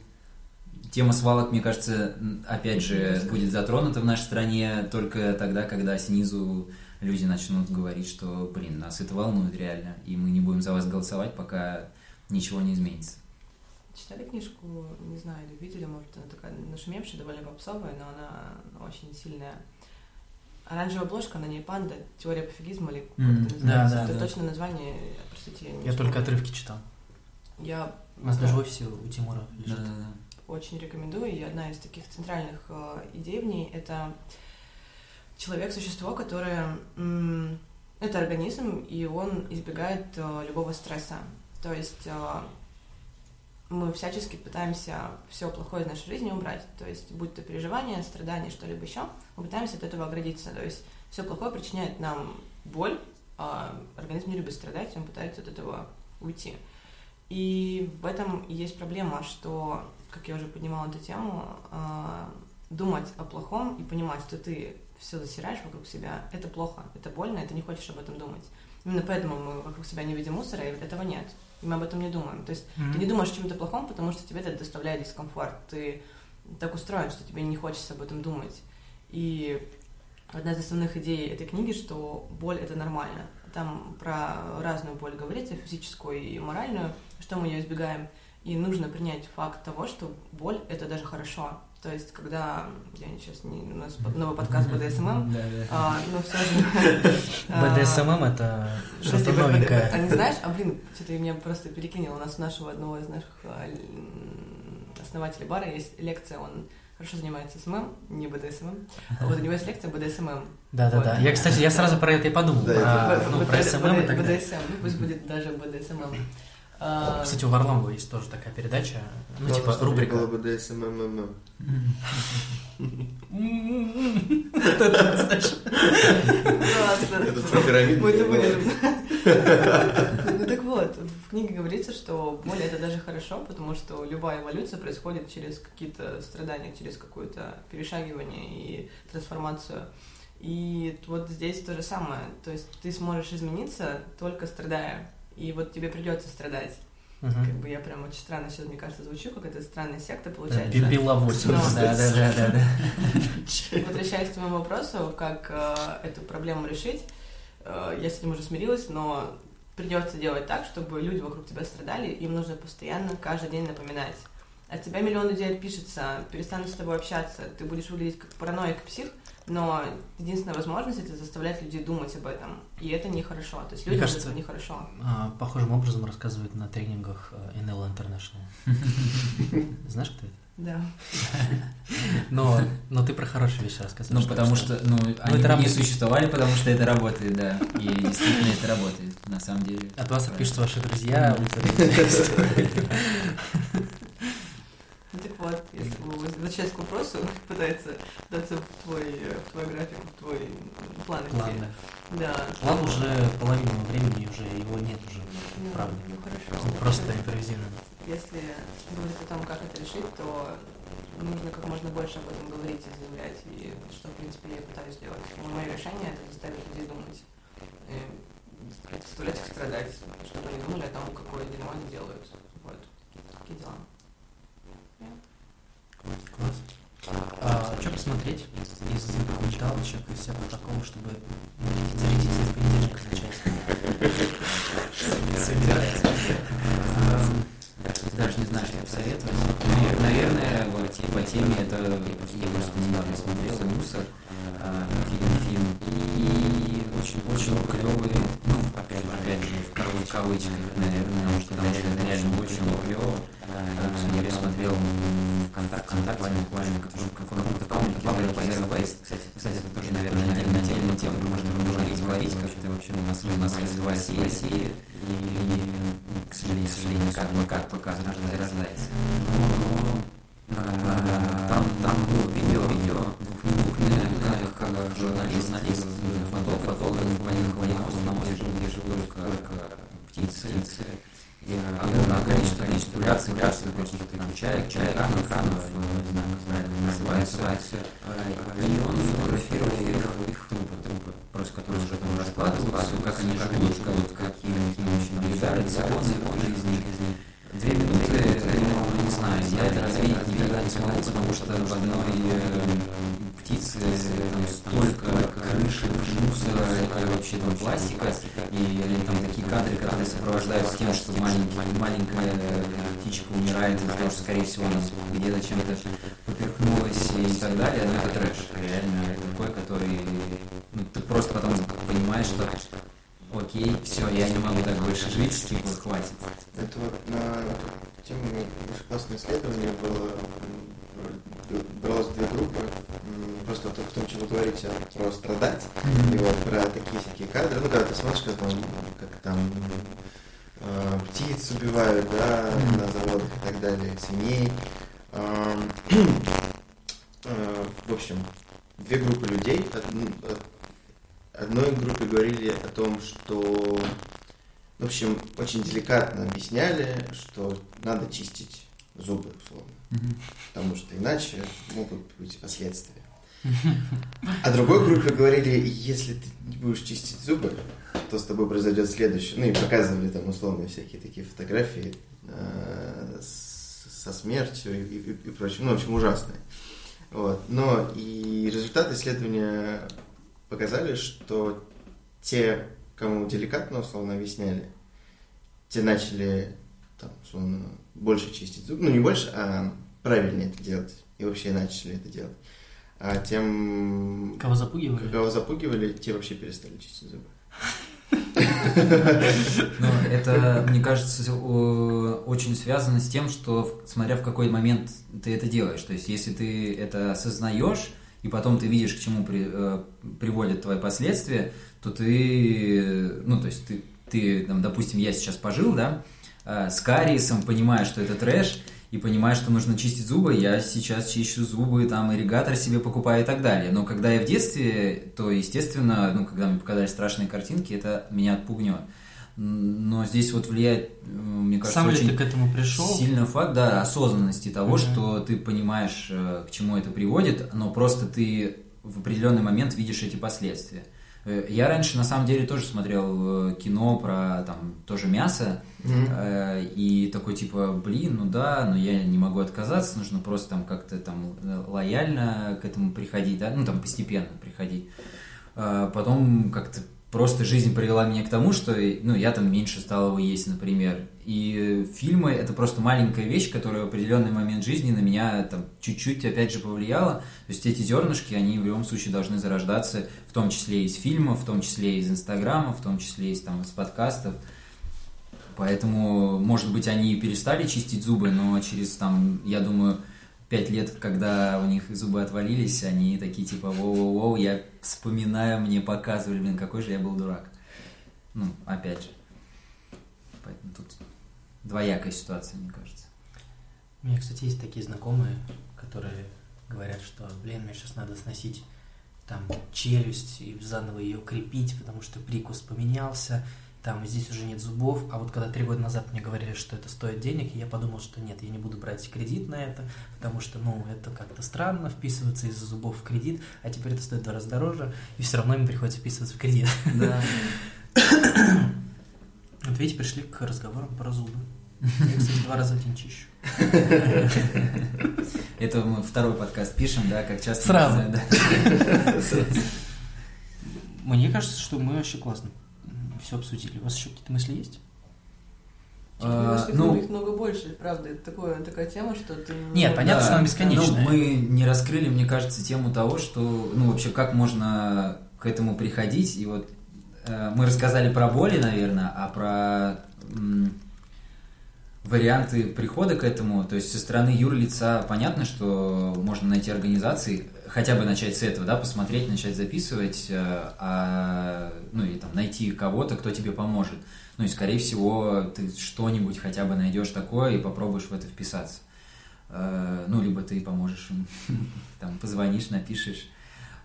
тема свалок, мне кажется, опять же, будет затронута в нашей стране только тогда, когда снизу люди начнут говорить, что, блин, нас это волнует реально, и мы не будем за вас голосовать, пока ничего не изменится. Читали книжку, не знаю, или видели, может, она такая нашумевшая, довольно попсовая, но она очень сильная. Оранжевая обложка, на ней панда, теория пофигизма или как М, это да, называется. да, это да. точно название, простите, я не Я только отрывки читал. Я У нас даже в офисе у Тимура лежит. Да-да-да. Очень рекомендую. И одна из таких центральных э, идей в ней это человек существо, которое это организм, и он избегает э, любого стресса. То есть э, мы всячески пытаемся все плохое из нашей жизни убрать. То есть, будь то переживания, страдания, что-либо еще, мы пытаемся от этого оградиться. То есть, все плохое причиняет нам боль, а организм не любит страдать, он пытается от этого уйти. И в этом есть проблема, что, как я уже поднимала эту тему, а, думать о плохом и понимать, что ты все засираешь вокруг себя, это плохо, это больно, и ты не хочешь об этом думать. Именно поэтому мы вокруг себя не видим мусора, и этого нет. И мы об этом не думаем. То есть ты не думаешь о чем-то плохом, потому что тебе это доставляет дискомфорт. Ты так устроен, что тебе не хочется об этом думать. И одна из основных идей этой книги, что боль это нормально. Там про разную боль говорится, физическую и моральную, что мы ее избегаем. И нужно принять факт того, что боль это даже хорошо. То есть, когда я сейчас не у нас новый подкаст БДСММ, Да-да. а, но все же [LAUGHS] а, БДСММ это Подожди, что-то новенькое. А не знаешь? А блин, что-то меня просто перекинул. У нас у нашего одного из наших а, основателей бара есть лекция, он хорошо занимается СММ, не БДСММ. А вот у него есть лекция БДСММ. Да-да-да. Вот. Я, кстати, я сразу про это и подумал. Да, про, ну, про СММ и так далее. БДСМ, ну пусть будет даже БДСММ. А, Кстати, у Варламова есть тоже такая передача, ну, Главное, типа, рубрика. было БДСМ. Вот это, про пирамиду Мы это было. вырежем. Ну так вот, в книге говорится, что боль это даже хорошо, потому что любая эволюция происходит через какие-то страдания, через какое-то перешагивание и трансформацию. И вот здесь то же самое. То есть ты сможешь измениться только страдая. И вот тебе придется страдать. Как Мгм. бы я прям очень странно сейчас, мне кажется, звучу, как это странная секта Да, получается. Пила 8. Но- Да-да-да. Возвращаясь к твоему вопросу, как э, эту проблему решить, э, я с этим уже смирилась, но придется делать так, чтобы люди вокруг тебя страдали, им нужно постоянно, каждый день напоминать. От тебя миллион людей отпишется, перестанут с тобой общаться, ты будешь выглядеть как параноик, псих, но единственная возможность это заставлять людей думать об этом. И это нехорошо. То есть Мне людям кажется, это нехорошо. А, Похожим образом рассказывают на тренингах э, NL International. [LAUGHS] Знаешь, кто это? Да. [LAUGHS] Но, но ты про хорошие вещи рассказываешь. Ну, потому что, ну, они это не работает. существовали, потому что это работает, да. И действительно это работает, на самом деле. От вас отпишутся ваши друзья. [LAUGHS] вы творите историю. Ну так вот, если вы возвращаясь к вопросу, [LAUGHS] пытается даться в твой, э, в твой график, в твой план. План, да. Да. План уже половину времени уже его нет уже. Ну, правда. Ну хорошо. Он просто импровизируем. Если говорить о том, как это решить, то нужно как можно больше об этом говорить и заявлять, и что, в принципе, я пытаюсь сделать. Но мое решение — это заставить людей думать. И заставлять их страдать, чтобы они думали о том, какое дерьмо они делают. Вот. Такие дела. Класс. А, что посмотреть из документалочек, из всякого такого, чтобы зарядиться в понедельник начать? Эм, Даже не знаю, что посоветовать. Навер- Наверное, вот по теме это я просто недавно смотрел «Мусор», э, фильм, и очень, очень клевый, ну, опять же, опять же, в кавы- в кавычках, наверное, потому что это реально очень клево. Э, Я посмотрел контакт, контакт буквально в каком-то том, который Base. Кстати, кстати, это тоже, наверное, отдельная тема, тема можно, можно говорить, как это вообще у нас, у нас развивается Россия, и, к сожалению, к сожалению, как мы как пока рождается. Там, там было видео, видео двух минутных, как журналист, журналист, фотограф, фотограф, на море, где живут, как птицы, птицы и огромное количество, количество реакций, реакций просто там чаек, чайканов, ханов, не знаю, как правильно называется, и он фотографировал их трупы, трупы, просто которые уже там раскладываются, как они живут, как, какие они очень наблюдают, законы, он из них, из них. Две минуты, я не знаю, я это развеять никогда не смогу, потому что в одной птицы столько крыши, мусора, это вообще там пластика, и там такие кадры, которые сопровождаются тем, что маленькая птичка умирает того, что, скорее всего, она где-то чем-то поперхнулась и так далее, но это трэш, реально такой, который, ну, ты просто потом понимаешь, что окей, все, я не могу так больше жить, типа, хватит. Это вот на тему классное исследование было, бралось две группы, просто в том, чем вы говорите, про страдать, mm-hmm. и вот про такие всякие кадры, ну, когда ты смотришь, как там, как там э, птиц убивают, да, mm-hmm. на заводах и так далее, свиней. Э, э, в общем, две группы людей, одной группе говорили о том, что, в общем, очень деликатно объясняли, что надо чистить зубы, условно. Потому что иначе могут быть последствия. [LAUGHS] А другой группе говорили, если ты не будешь чистить зубы, то с тобой произойдет следующее. Ну и показывали там условно всякие такие фотографии э, со смертью и, и, и прочим. Ну, в общем, ужасные. Вот. Но и результаты исследования показали, что те, кому деликатно условно объясняли, те начали там, условно, больше чистить зубы. Ну, не больше, а правильнее это делать. И вообще начали это делать. А тем... Кого запугивали? Кого запугивали, те вообще перестали чистить зубы. Ну, это, мне кажется, очень связано с тем, что смотря в какой момент ты это делаешь. То есть, если ты это осознаешь, и потом ты видишь, к чему при, э, приводят твои последствия, то ты, ну, то есть ты, ты там, допустим, я сейчас пожил, да, э, с кариесом, понимая, что это трэш, и понимая, что нужно чистить зубы, я сейчас чищу зубы, там, ирригатор себе покупаю и так далее. Но когда я в детстве, то, естественно, ну, когда мне показали страшные картинки, это меня отпугнет. Но здесь вот влияет, мне кажется, Сам очень ты к этому пришел? сильный факт, да, осознанности того, mm-hmm. что ты понимаешь, э, к чему это приводит, но просто ты в определенный момент видишь эти последствия. Э, я раньше, на самом деле, тоже смотрел кино про там тоже мясо, mm-hmm. и такой типа, блин, ну да, но я не могу отказаться, нужно просто там как-то там лояльно к этому приходить, да, ну там постепенно приходить. Потом как-то просто жизнь привела меня к тому, что ну, я там меньше стал его есть, например. И фильмы — это просто маленькая вещь, которая в определенный момент жизни на меня там чуть-чуть, опять же, повлияла. То есть эти зернышки, они в любом случае должны зарождаться, в том числе из фильмов, в том числе из Инстаграма, в том числе из, там, из подкастов. Поэтому, может быть, они перестали чистить зубы, но через, там, я думаю, пять лет, когда у них зубы отвалились, они такие типа воу-воу-воу, я вспоминаю, мне показывали, блин, какой же я был дурак. Ну, опять же. Поэтому тут двоякая ситуация, мне кажется. У меня, кстати, есть такие знакомые, которые говорят, что, блин, мне сейчас надо сносить там челюсть и заново ее крепить, потому что прикус поменялся, там здесь уже нет зубов, а вот когда три года назад мне говорили, что это стоит денег, я подумал, что нет, я не буду брать кредит на это, потому что, ну, это как-то странно вписываться из-за зубов в кредит, а теперь это стоит в два раза дороже, и все равно им приходится вписываться в кредит. Да. [COUGHS] Вот видите, пришли к разговорам про зубы. Я, кстати, два раза в день чищу. Это мы второй подкаст пишем, да, как часто... Сразу. Да. [LAUGHS] Мне кажется, что мы вообще классно все обсудили. У вас еще какие-то мысли есть? А, ну, их много больше, правда, это такое, такая тема, что ты... Нет, понятно, да, что она бесконечная. Ну, мы не раскрыли, мне кажется, тему того, что, ну, вообще, как можно к этому приходить, и вот э, мы рассказали про боли, наверное, а про варианты прихода к этому, то есть со стороны юрлица понятно, что можно найти организации, хотя бы начать с этого, да, посмотреть, начать записывать, э, а, ну и там найти кого-то, кто тебе поможет. Ну и, скорее всего, ты что-нибудь хотя бы найдешь такое и попробуешь в это вписаться. Э, ну, либо ты поможешь им, [LAUGHS] там, позвонишь, напишешь.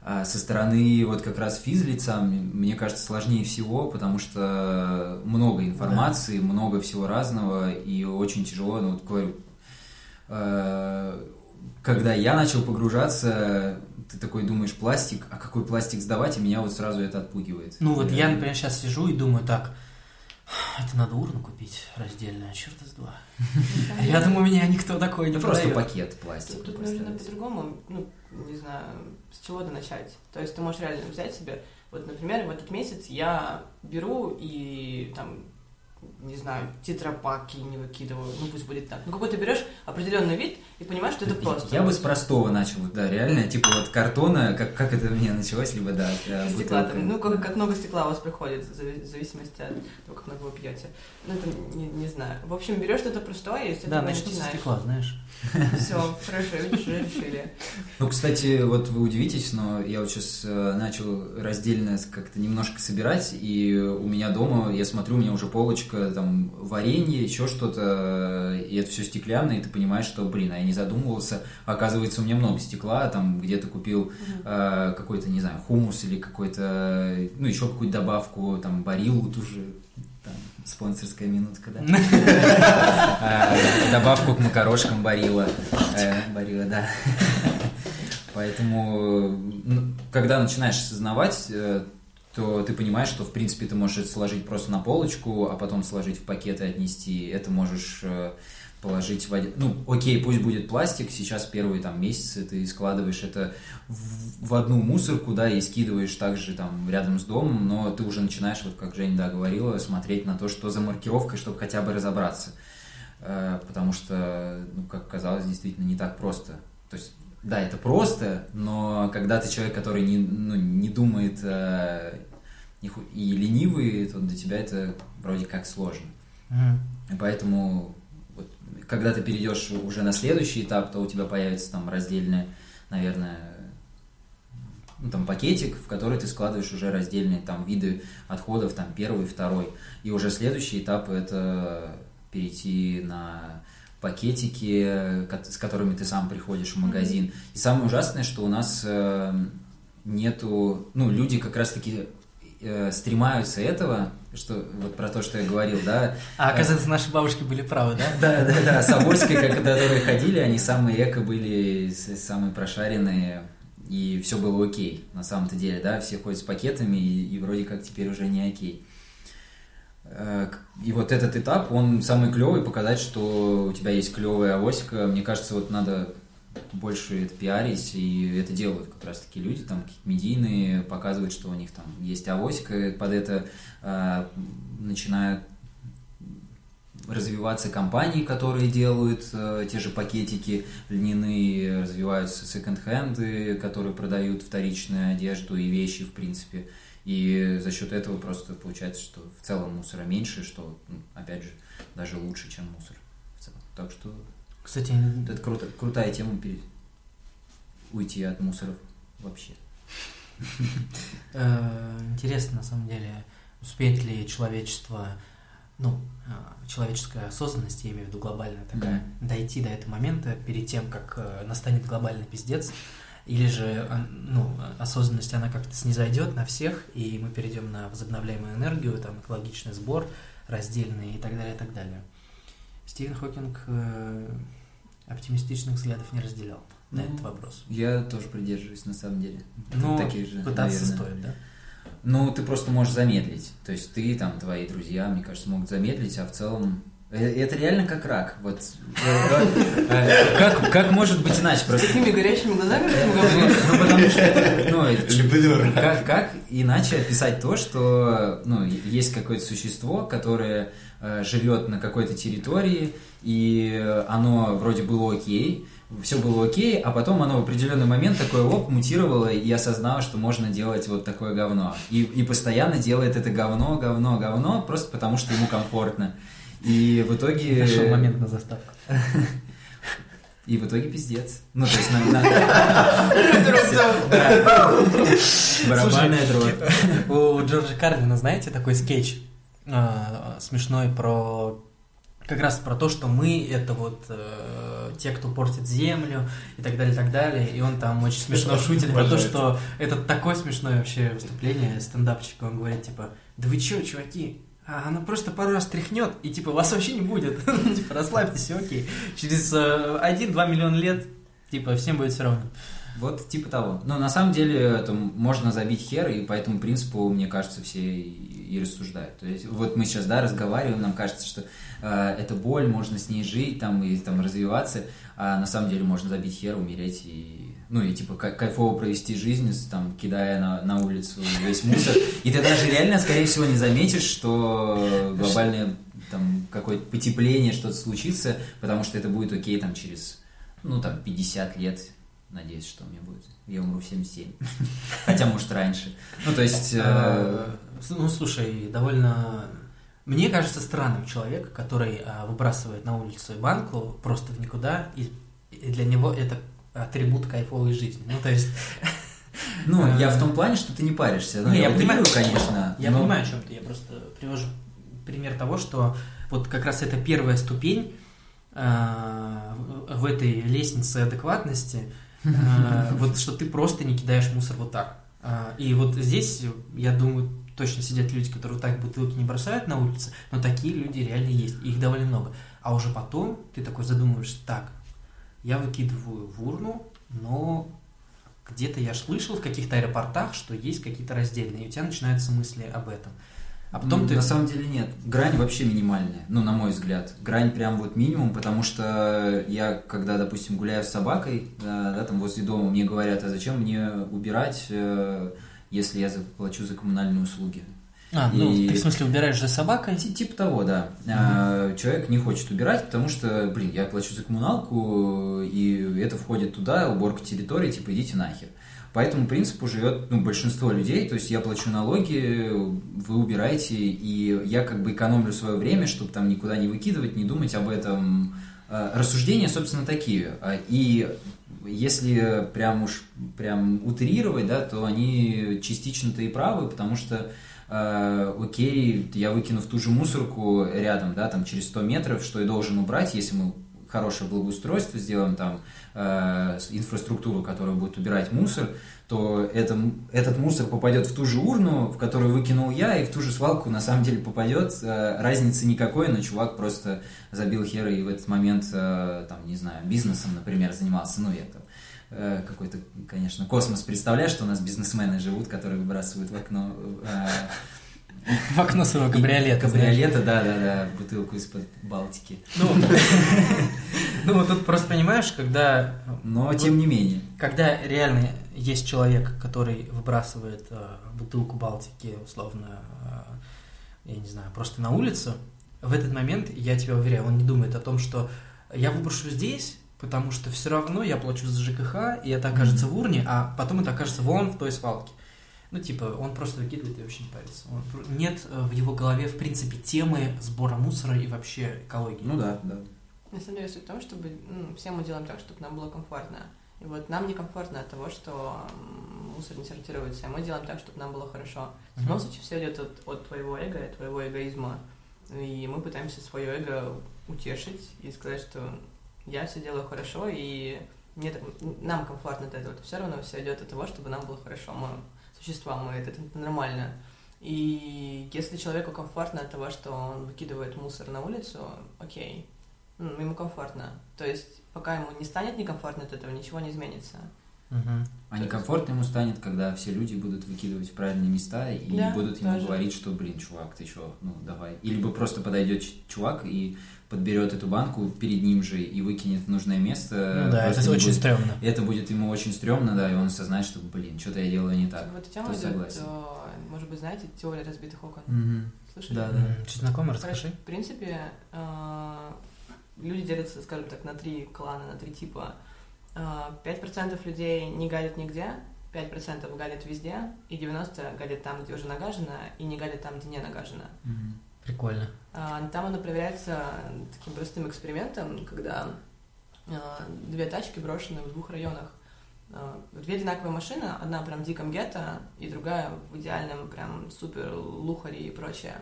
А со стороны вот как раз физлица, мне кажется, сложнее всего, потому что много информации, да. много всего разного, и очень тяжело, ну, вот говорю, э, когда я начал погружаться, ты такой думаешь, пластик, а какой пластик сдавать, и меня вот сразу это отпугивает. Ну вот я, например, сейчас сижу и думаю так, это надо урну купить раздельную, черт из два. Рядом у меня никто такой не Это просто пакет пластика. Тут, нужно по-другому, ну, не знаю, с чего-то начать. То есть ты можешь реально взять себе, вот, например, в этот месяц я беру и там, не знаю, тетрапаки не выкидываю, ну пусть будет так. Ну какой-то берешь определенный вид и понимаешь, что это просто. Я бы с простого начал, да, реально, типа вот картона, как, как это у меня началось, либо да, э, Стекла там, ну как, как много стекла у вас приходит, в зави- в зависимости от того, как много вы пьете. Ну это не, не знаю. В общем, берешь что-то простое и с Да, этого со начинаешь. стекла, знаешь. Все, хорошо, решили. Ну, кстати, вот вы удивитесь, но я вот сейчас начал раздельно как-то немножко собирать, и у меня дома, я смотрю, у меня уже полочка, там, варенье, еще что-то, и это все стеклянное, и ты понимаешь, что, блин, а я не задумывался, оказывается, у меня много стекла, там, где-то купил э, какой-то, не знаю, хумус или какой-то, ну, еще какую-то добавку, там, барилу ту же, там, спонсорская минутка, да? [LAUGHS] Э, Добавку к макарошкам Барила. Э, Барила, да. [LAUGHS] Поэтому, ну, когда начинаешь осознавать, э, то ты понимаешь, что, в принципе, ты можешь это сложить просто на полочку, а потом сложить в пакет и отнести. Это можешь э, положить в один... Ну, окей, пусть будет пластик, сейчас первые там месяцы ты складываешь это в, одну мусорку, да, и скидываешь также там рядом с домом, но ты уже начинаешь, вот как Женя, да, говорила, смотреть на то, что за маркировкой, чтобы хотя бы разобраться. Э, Потому что, ну, как казалось, действительно не так просто. То есть, да, это просто, но когда ты человек, который не, ну, не думает э, и ленивый, то для тебя это вроде как сложно. И поэтому, вот, когда ты перейдешь уже на следующий этап, то у тебя появится там раздельная, наверное, ну, там пакетик, в который ты складываешь уже раздельные там виды отходов, там первый, второй. И уже следующий этап это перейти на пакетики, с которыми ты сам приходишь в магазин. И самое ужасное, что у нас э, нету, ну, люди как раз-таки э, стремаются этого, что вот про то, что я говорил, да, А оказывается, наши бабушки были правы, да? да, да, да, Собольские, которые ходили, они самые эко были, самые прошаренные, и все было окей, на самом-то деле, да, все ходят с пакетами, и, и вроде как теперь уже не окей. Э, И вот этот этап, он самый клевый, показать, что у тебя есть клевая авоська. Мне кажется, вот надо больше это пиарить, и это делают как раз-таки люди, там, какие-то медийные, показывают, что у них там есть авоська, под это э, начинают развиваться компании, которые делают э, те же пакетики льняные, развиваются секонд-хенды, которые продают вторичную одежду и вещи, в принципе. И за счет этого просто получается, что в целом мусора меньше, что, ну, опять же, даже лучше, чем мусор. в целом. Так что Кстати, это круто, крутая тема пере- уйти от мусоров вообще. э, интересно, на самом деле, успеет ли человечество, ну, э, человеческая осознанность, я имею в виду глобальная такая, дойти до этого момента перед тем, как э, настанет глобальный пиздец, или же, ну, осознанность, она как-то снизойдет на всех, и мы перейдем на возобновляемую энергию, там, экологичный сбор, раздельный и так далее, и так далее. Стивен Хокинг э, оптимистичных взглядов не разделял на Ну, этот вопрос. Я тоже придерживаюсь, на самом деле. Но Таких же, пытаться наверное. стоит, да? Ну, ты просто можешь замедлить. То есть ты, там, твои друзья, мне кажется, могут замедлить, а в целом... э, Это реально как рак. Вот э, э, как, как может быть иначе? С Просто такими горящими глазами говоришь? Ну, потому что это, ну, [LAUGHS] как, как иначе описать то, что ну, есть какое-то существо, которое э, живет на какой-то территории, и оно вроде было окей, все было окей, а потом оно в определенный момент такое оп, мутировало и осознало, что можно делать вот такое говно. И, и постоянно делает это говно, говно, говно, просто потому что ему комфортно. И в итоге... Нашел момент на заставку. И в итоге пиздец. Ну, то есть на- на- Барабанная дробь. У Джорджа Карлина, знаете, такой скетч а, смешной про как раз про то, что мы это вот э, те, кто портит землю и так далее, и так далее. И он там очень смешно шутит про то, что это такое смешное вообще выступление стендапчика. Он говорит типа, да вы чё, чуваки, а она просто пару раз тряхнет, и типа вас вообще не будет. [LAUGHS] Типа расслабьтесь, окей. Через э, 1-2 миллиона лет, типа, всем будет все равно. Вот типа того. Но на самом деле это можно забить хер, и по этому принципу, мне кажется, все и рассуждают. То есть вот мы сейчас, да, разговариваем, нам кажется, что э, это боль, можно с ней жить там и там развиваться, а на самом деле можно забить хер, умереть и ну и типа кай- кайфово провести жизнь, там, кидая на, на улицу весь мусор. И ты даже реально, скорее всего, не заметишь, что глобальное там какое-то потепление, что-то случится, потому что это будет окей там через, ну там, 50 лет, надеюсь, что меня будет. Я умру в 77. Хотя, может, раньше. Ну, то есть... э, Э, Ну, слушай, довольно... Мне кажется странным человек, который а, выбрасывает на улицу банку просто в никуда, и для него это атрибут кайфовой жизни. Ну, то есть... [LAUGHS] Ну, я в том плане, что ты не паришься. Ну, я, понимаю, конечно. Я понимаю, о чем ты. Я просто привожу пример того, что вот как раз это первая ступень а, в этой лестнице адекватности, а, [LAUGHS] вот что ты просто не кидаешь мусор вот так. А, И вот здесь, я думаю, точно сидят люди, которые вот так бутылки не бросают на улице, но такие люди реально есть, их довольно много. А уже потом ты такой задумываешься, так, я выкидываю в урну, но где-то я слышал в каких-то аэропортах, что есть какие-то раздельные, и у тебя начинаются мысли об этом. А потом ты... На самом деле нет. Грань вообще минимальная, ну, на мой взгляд. Грань прям вот минимум, потому что я, когда, допустим, гуляю с собакой, э, да, там возле дома, мне говорят, а зачем мне убирать, э, если я заплачу за коммунальные услуги? А, ну, И- ты в смысле убираешь за собакой? Ти- Типа того, да. А, Человек не хочет убирать, потому что, блин, я плачу за коммуналку, и это входит туда, уборка территории, типа идите нахер. По этому принципу живет ну, большинство людей, то есть я плачу налоги, вы убираете, и я как бы экономлю свое время, чтобы там никуда не выкидывать, не думать об этом. А, Рассуждения, собственно, такие. А, И если прям уж прям утрировать, да, то они частично-то и правы, потому что э, окей, я выкину в ту же мусорку рядом, да, там через 100 метров, что и должен убрать, если мы хорошее благоустройство сделаем, там, э, инфраструктуру, которая будет убирать мусор, то это, этот мусор попадет в ту же урну, в которую выкинул я, и в ту же свалку на самом деле попадет. Э, разницы никакой, но чувак просто забил хер и в этот момент, э, там, не знаю, бизнесом, например, занимался. Ну, я э, какой-то, конечно, космос. Представляешь, что у нас бизнесмены живут, которые выбрасывают в окно э, В окно своего кабриолета. кабриолета, да-да-да, бутылку из-под Балтики. Ну, [LAUGHS] ну, вот тут просто понимаешь, когда, Но, тем не менее. когда реально есть человек, который выбрасывает э, бутылку Балтики, условно, я не знаю, просто на улицу, в этот момент, я тебя уверяю, он не думает о том, что я выброшу здесь, потому что все равно я плачу за ЖКХ, и это окажется в урне, а потом это окажется вон в той свалке. Ну, типа, он просто выкидывает и вообще не парится. Он Нет э, в его голове, в принципе, темы сбора мусора и вообще экологии. Ну да, да. На самом деле суть в том, чтобы ну, все мы делаем так, чтобы нам было комфортно. И вот нам некомфортно от того, что мусор не сортируется, а мы делаем так, чтобы нам было хорошо. В любом случае все идет от, от твоего эго, от твоего эгоизма. И мы пытаемся свое эго утешить и сказать, что я все делаю хорошо, и мне, так- нам комфортно от этого. Все равно все идет от того, чтобы нам было хорошо. Мы существа, мы это, это нормально. И если человеку комфортно от того, что он выкидывает мусор на улицу, окей, ну, ему комфортно. То есть, пока ему не станет некомфортно от этого, ничего не изменится. Мгм. А некомфортно ему станет, когда все люди будут выкидывать в правильные места и Да, будут ему тоже. говорить, что, блин, чувак, ты что, ну давай. Или либо просто подойдет чувак и подберет эту банку перед ним же и выкинет в нужное место. Ну да, это очень будет- стрёмно. Это будет ему очень стрёмно, да, и он осознает, что, блин, что-то я делаю не так. В эту тему то идет, э, может быть, знаете, теория разбитых окон. Мгм. Слышали? Да, да. М, Чуть знакомо, расскажи. в принципе, э, люди делятся, скажем так, на три клана, на три типа. Э, 5% людей не гадят нигде, 5% гадят везде, и 90% гадят там, где уже нагажено, и не гадят там, где не нагажено. Мгм. Прикольно. А, Там оно проверяется таким простым экспериментом, когда а, две тачки брошены в двух районах. А, Две одинаковые машины, одна прям в диком гетто, и другая в идеальном прям супер лухаре и прочее.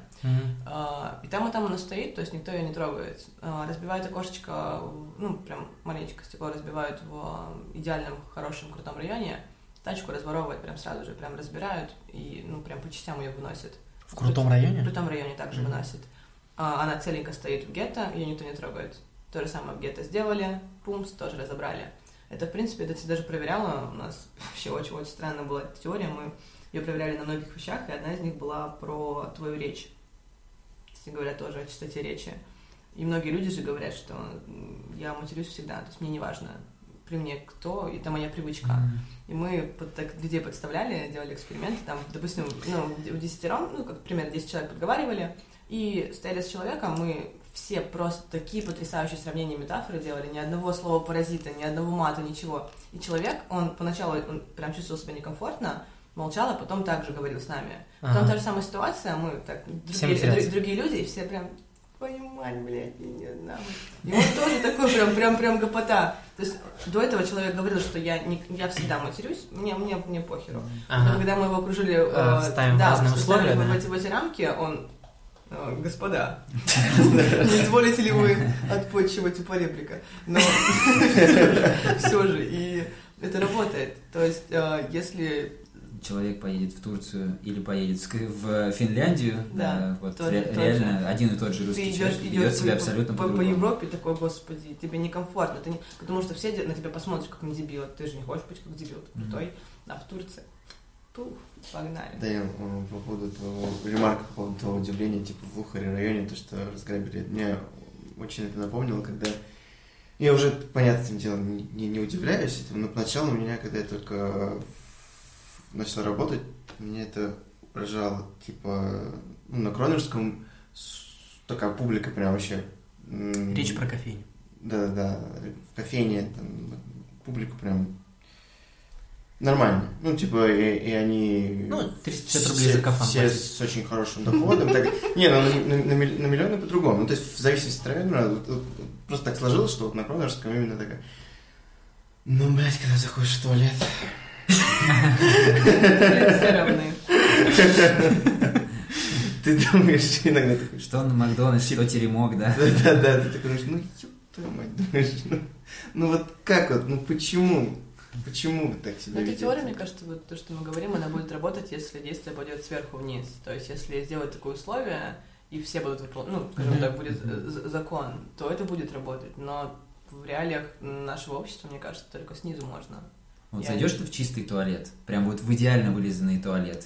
А, И там и там она стоит, то есть никто ее не трогает. Разбивают окошечко, ну, прям маленечко стекло разбивают в идеальном, хорошем, крутом районе. Тачку разворовывают прям сразу же, прям разбирают и, ну, прям по частям ее выносят. В крутом районе? В крутом районе также Мгм. выносит. А, Она целенько стоит в гетто, ее никто не трогает. То же самое в гетто сделали, пумс, тоже разобрали. Это, в принципе, это даже проверяла. У нас [LAUGHS] вообще очень-очень странная была эта теория. Мы ее проверяли на многих вещах, и одна из них была про твою речь. Кстати говоря, тоже о чистоте речи. И многие люди же говорят, что я матерюсь всегда, то есть мне не важно, при мне кто, и это моя привычка. И мы под, так, людей подставляли, делали эксперименты, там, допустим, ну, в десятером, ну, как примерно 10 человек подговаривали, и стояли с человеком, мы все просто такие потрясающие сравнения метафоры делали, ни одного слова паразита, ни одного мата, ничего. И человек, он поначалу он прям чувствовал себя некомфортно, молчал, а потом также говорил с нами. Потом Ага. та же самая ситуация, мы так, другие, другие люди, и все прям, твою мать, блядь, не нахуй. И он тоже такой прям, прям, прям гопота. То есть до этого человек говорил, что я, не, я всегда матерюсь, мне, мне, мне похеру. Но Ага. когда мы его окружили... А, э, ставим да, разные ставим условия, в, да? эти, в эти рамки, он... э, Господа, [LAUGHS] не изволите ли вы отпочивать у поребрика? Но [LAUGHS] все же, и это работает. То есть, э, если Человек поедет в Турцию или поедет в Финляндию, Да, да, вот тот- ре- тот реально же. один и тот же ты русский идешь, человек идешь ведет себя по- абсолютно по, по по-другому. Европе, такой, господи, тебе некомфортно, ты не- потому что все на тебя посмотрят как на дебила, ты же не хочешь быть как дебил, ты крутой, а в Турции, пух, погнали. Да, я э, по поводу твоего ремарка, по поводу твоего удивления, типа в Ухаре районе, то, что разграбили, мне очень это напомнило, когда я уже, понятным делом, не, не, удивляюсь этому, но поначалу меня, когда я только в- начал работать, меня это поражало, типа, ну, на Кронерском такая публика прям вообще... Речь про кофейню. да-да-да, в кофейне, там, публику прям нормально. Ну, типа, и, и они... Ну, 350 рублей за кафан Все платят. с очень хорошим доходом. так- Не, ну, на, на- на миллионы по-другому. Ну, то есть, в зависимости от района, просто так сложилось, что вот на Кронерском именно такая... Ну, блядь, когда заходишь в туалет... Все равны. Ты думаешь иногда такой, Что на Макдональдс, что теремок, да? Да-да-да, ты такой думаешь, ну, ёб твою мать, думаешь, ну, ну вот как вот, ну почему? Почему вы так себя Но эта теория, мне кажется, вот то, что мы говорим, она будет работать, если действие пойдет сверху вниз. То есть, если сделать такое условие, и все будут выполнять, ну, скажем Мгм. так, будет закон, то это будет работать. Но в реалиях нашего общества, мне кажется, только снизу можно. Вот Я зайдешь не- ты в чистый туалет, прям вот в идеально вылизанный туалет,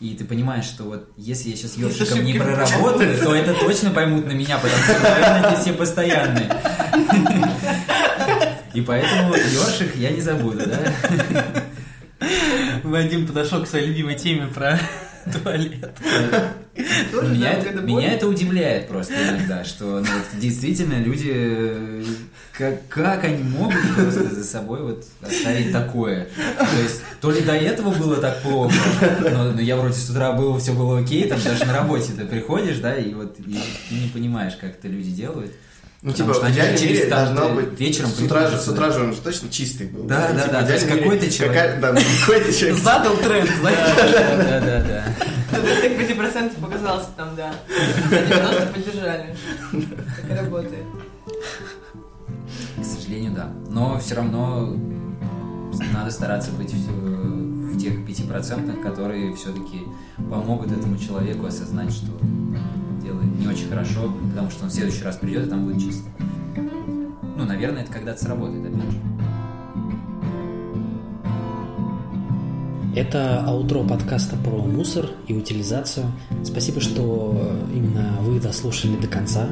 и ты понимаешь, что вот если я сейчас ёршиком не проработаю, то это точно поймут на меня, потому что наверное, все постоянные. И поэтому ёршик я не забуду, да? Вадим подошел к своей любимой теме про туалет. Меня, это, меня это удивляет просто иногда, что ну, действительно люди, э, как, как они могут просто за собой вот оставить такое. То есть, то ли до этого было так плохо, но, но я вроде с утра был, все было окей, там даже на работе ты приходишь, да, и вот и ты не понимаешь, как это люди делают. Ну, Потому типа, что в идеальном мире должно быть... вечером с утра, же, с утра же он же точно чистый был. Да, И, да, типа, да, то есть какой-то человек. какая- Да, какой-то человек. Задал тренд, [LAUGHS] знаешь. Да, да, да. Тут так 5% показался там, да. А 90 поддержали. Так и работает. Сожалению, да. Но все равно надо стараться быть в, в тех пяти процентах, которые все-таки помогут этому человеку осознать, что делает не очень хорошо, потому что он в следующий раз придет, и там будет чисто. Ну, наверное, это когда-то сработает, опять же. Это аутро подкаста про мусор и утилизацию. Спасибо, что именно вы дослушали до конца.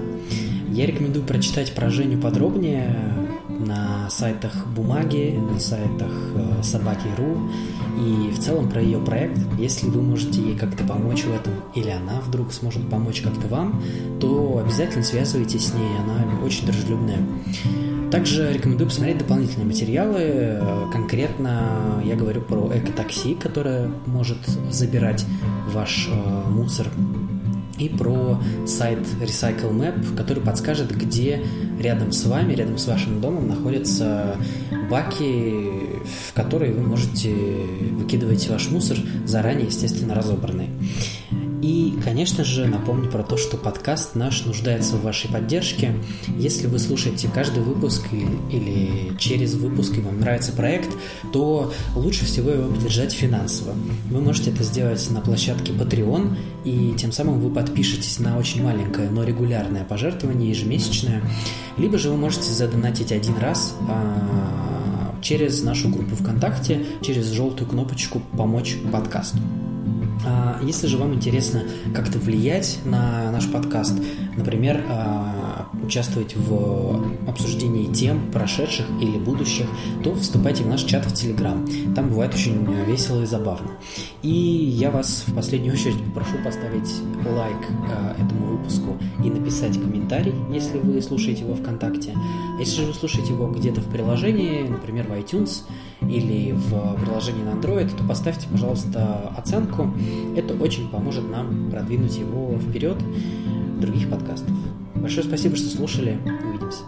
Я рекомендую прочитать про Женю подробнее на сайтах Бумаги, на сайтах э, Собаки.ру и в целом про ее проект. Если вы можете ей как-то помочь в этом, или она вдруг сможет помочь как-то вам, то обязательно связывайтесь с ней, она очень дружелюбная. Также рекомендую посмотреть дополнительные материалы. Э, Конкретно я говорю про экотакси, которое может забирать ваш э, мусор. И про сайт Recycle Map, который подскажет, где рядом с вами, рядом с вашим домом находятся баки, в которые вы можете выкидывать ваш мусор, заранее, естественно, разобранный. И конечно же, напомню про то, что подкаст наш нуждается в вашей поддержке. Если вы слушаете каждый выпуск или, или через выпуск и вам нравится проект, то лучше всего его поддержать финансово. Вы можете это сделать на площадке Patreon, и тем самым вы подпишетесь на очень маленькое, но регулярное пожертвование ежемесячное. Либо же вы можете задонатить один раз а, через нашу группу ВКонтакте, через желтую кнопочку «Помочь подкасту». А, если же вам интересно как-то влиять на наш подкаст, например, а, участвовать в обсуждении тем прошедших или будущих, то вступайте в наш чат в Телеграм. Там бывает очень весело и забавно. И я вас в последнюю очередь попрошу поставить лайк а, этому выпуску и написать комментарий, если вы слушаете его ВКонтакте. Если же вы слушаете его где-то в приложении, например, в iTunes или в приложении на Android, то поставьте, пожалуйста, оценку. Это очень поможет нам продвинуть его вперед других подкастов. Большое спасибо, что слушали. Увидимся.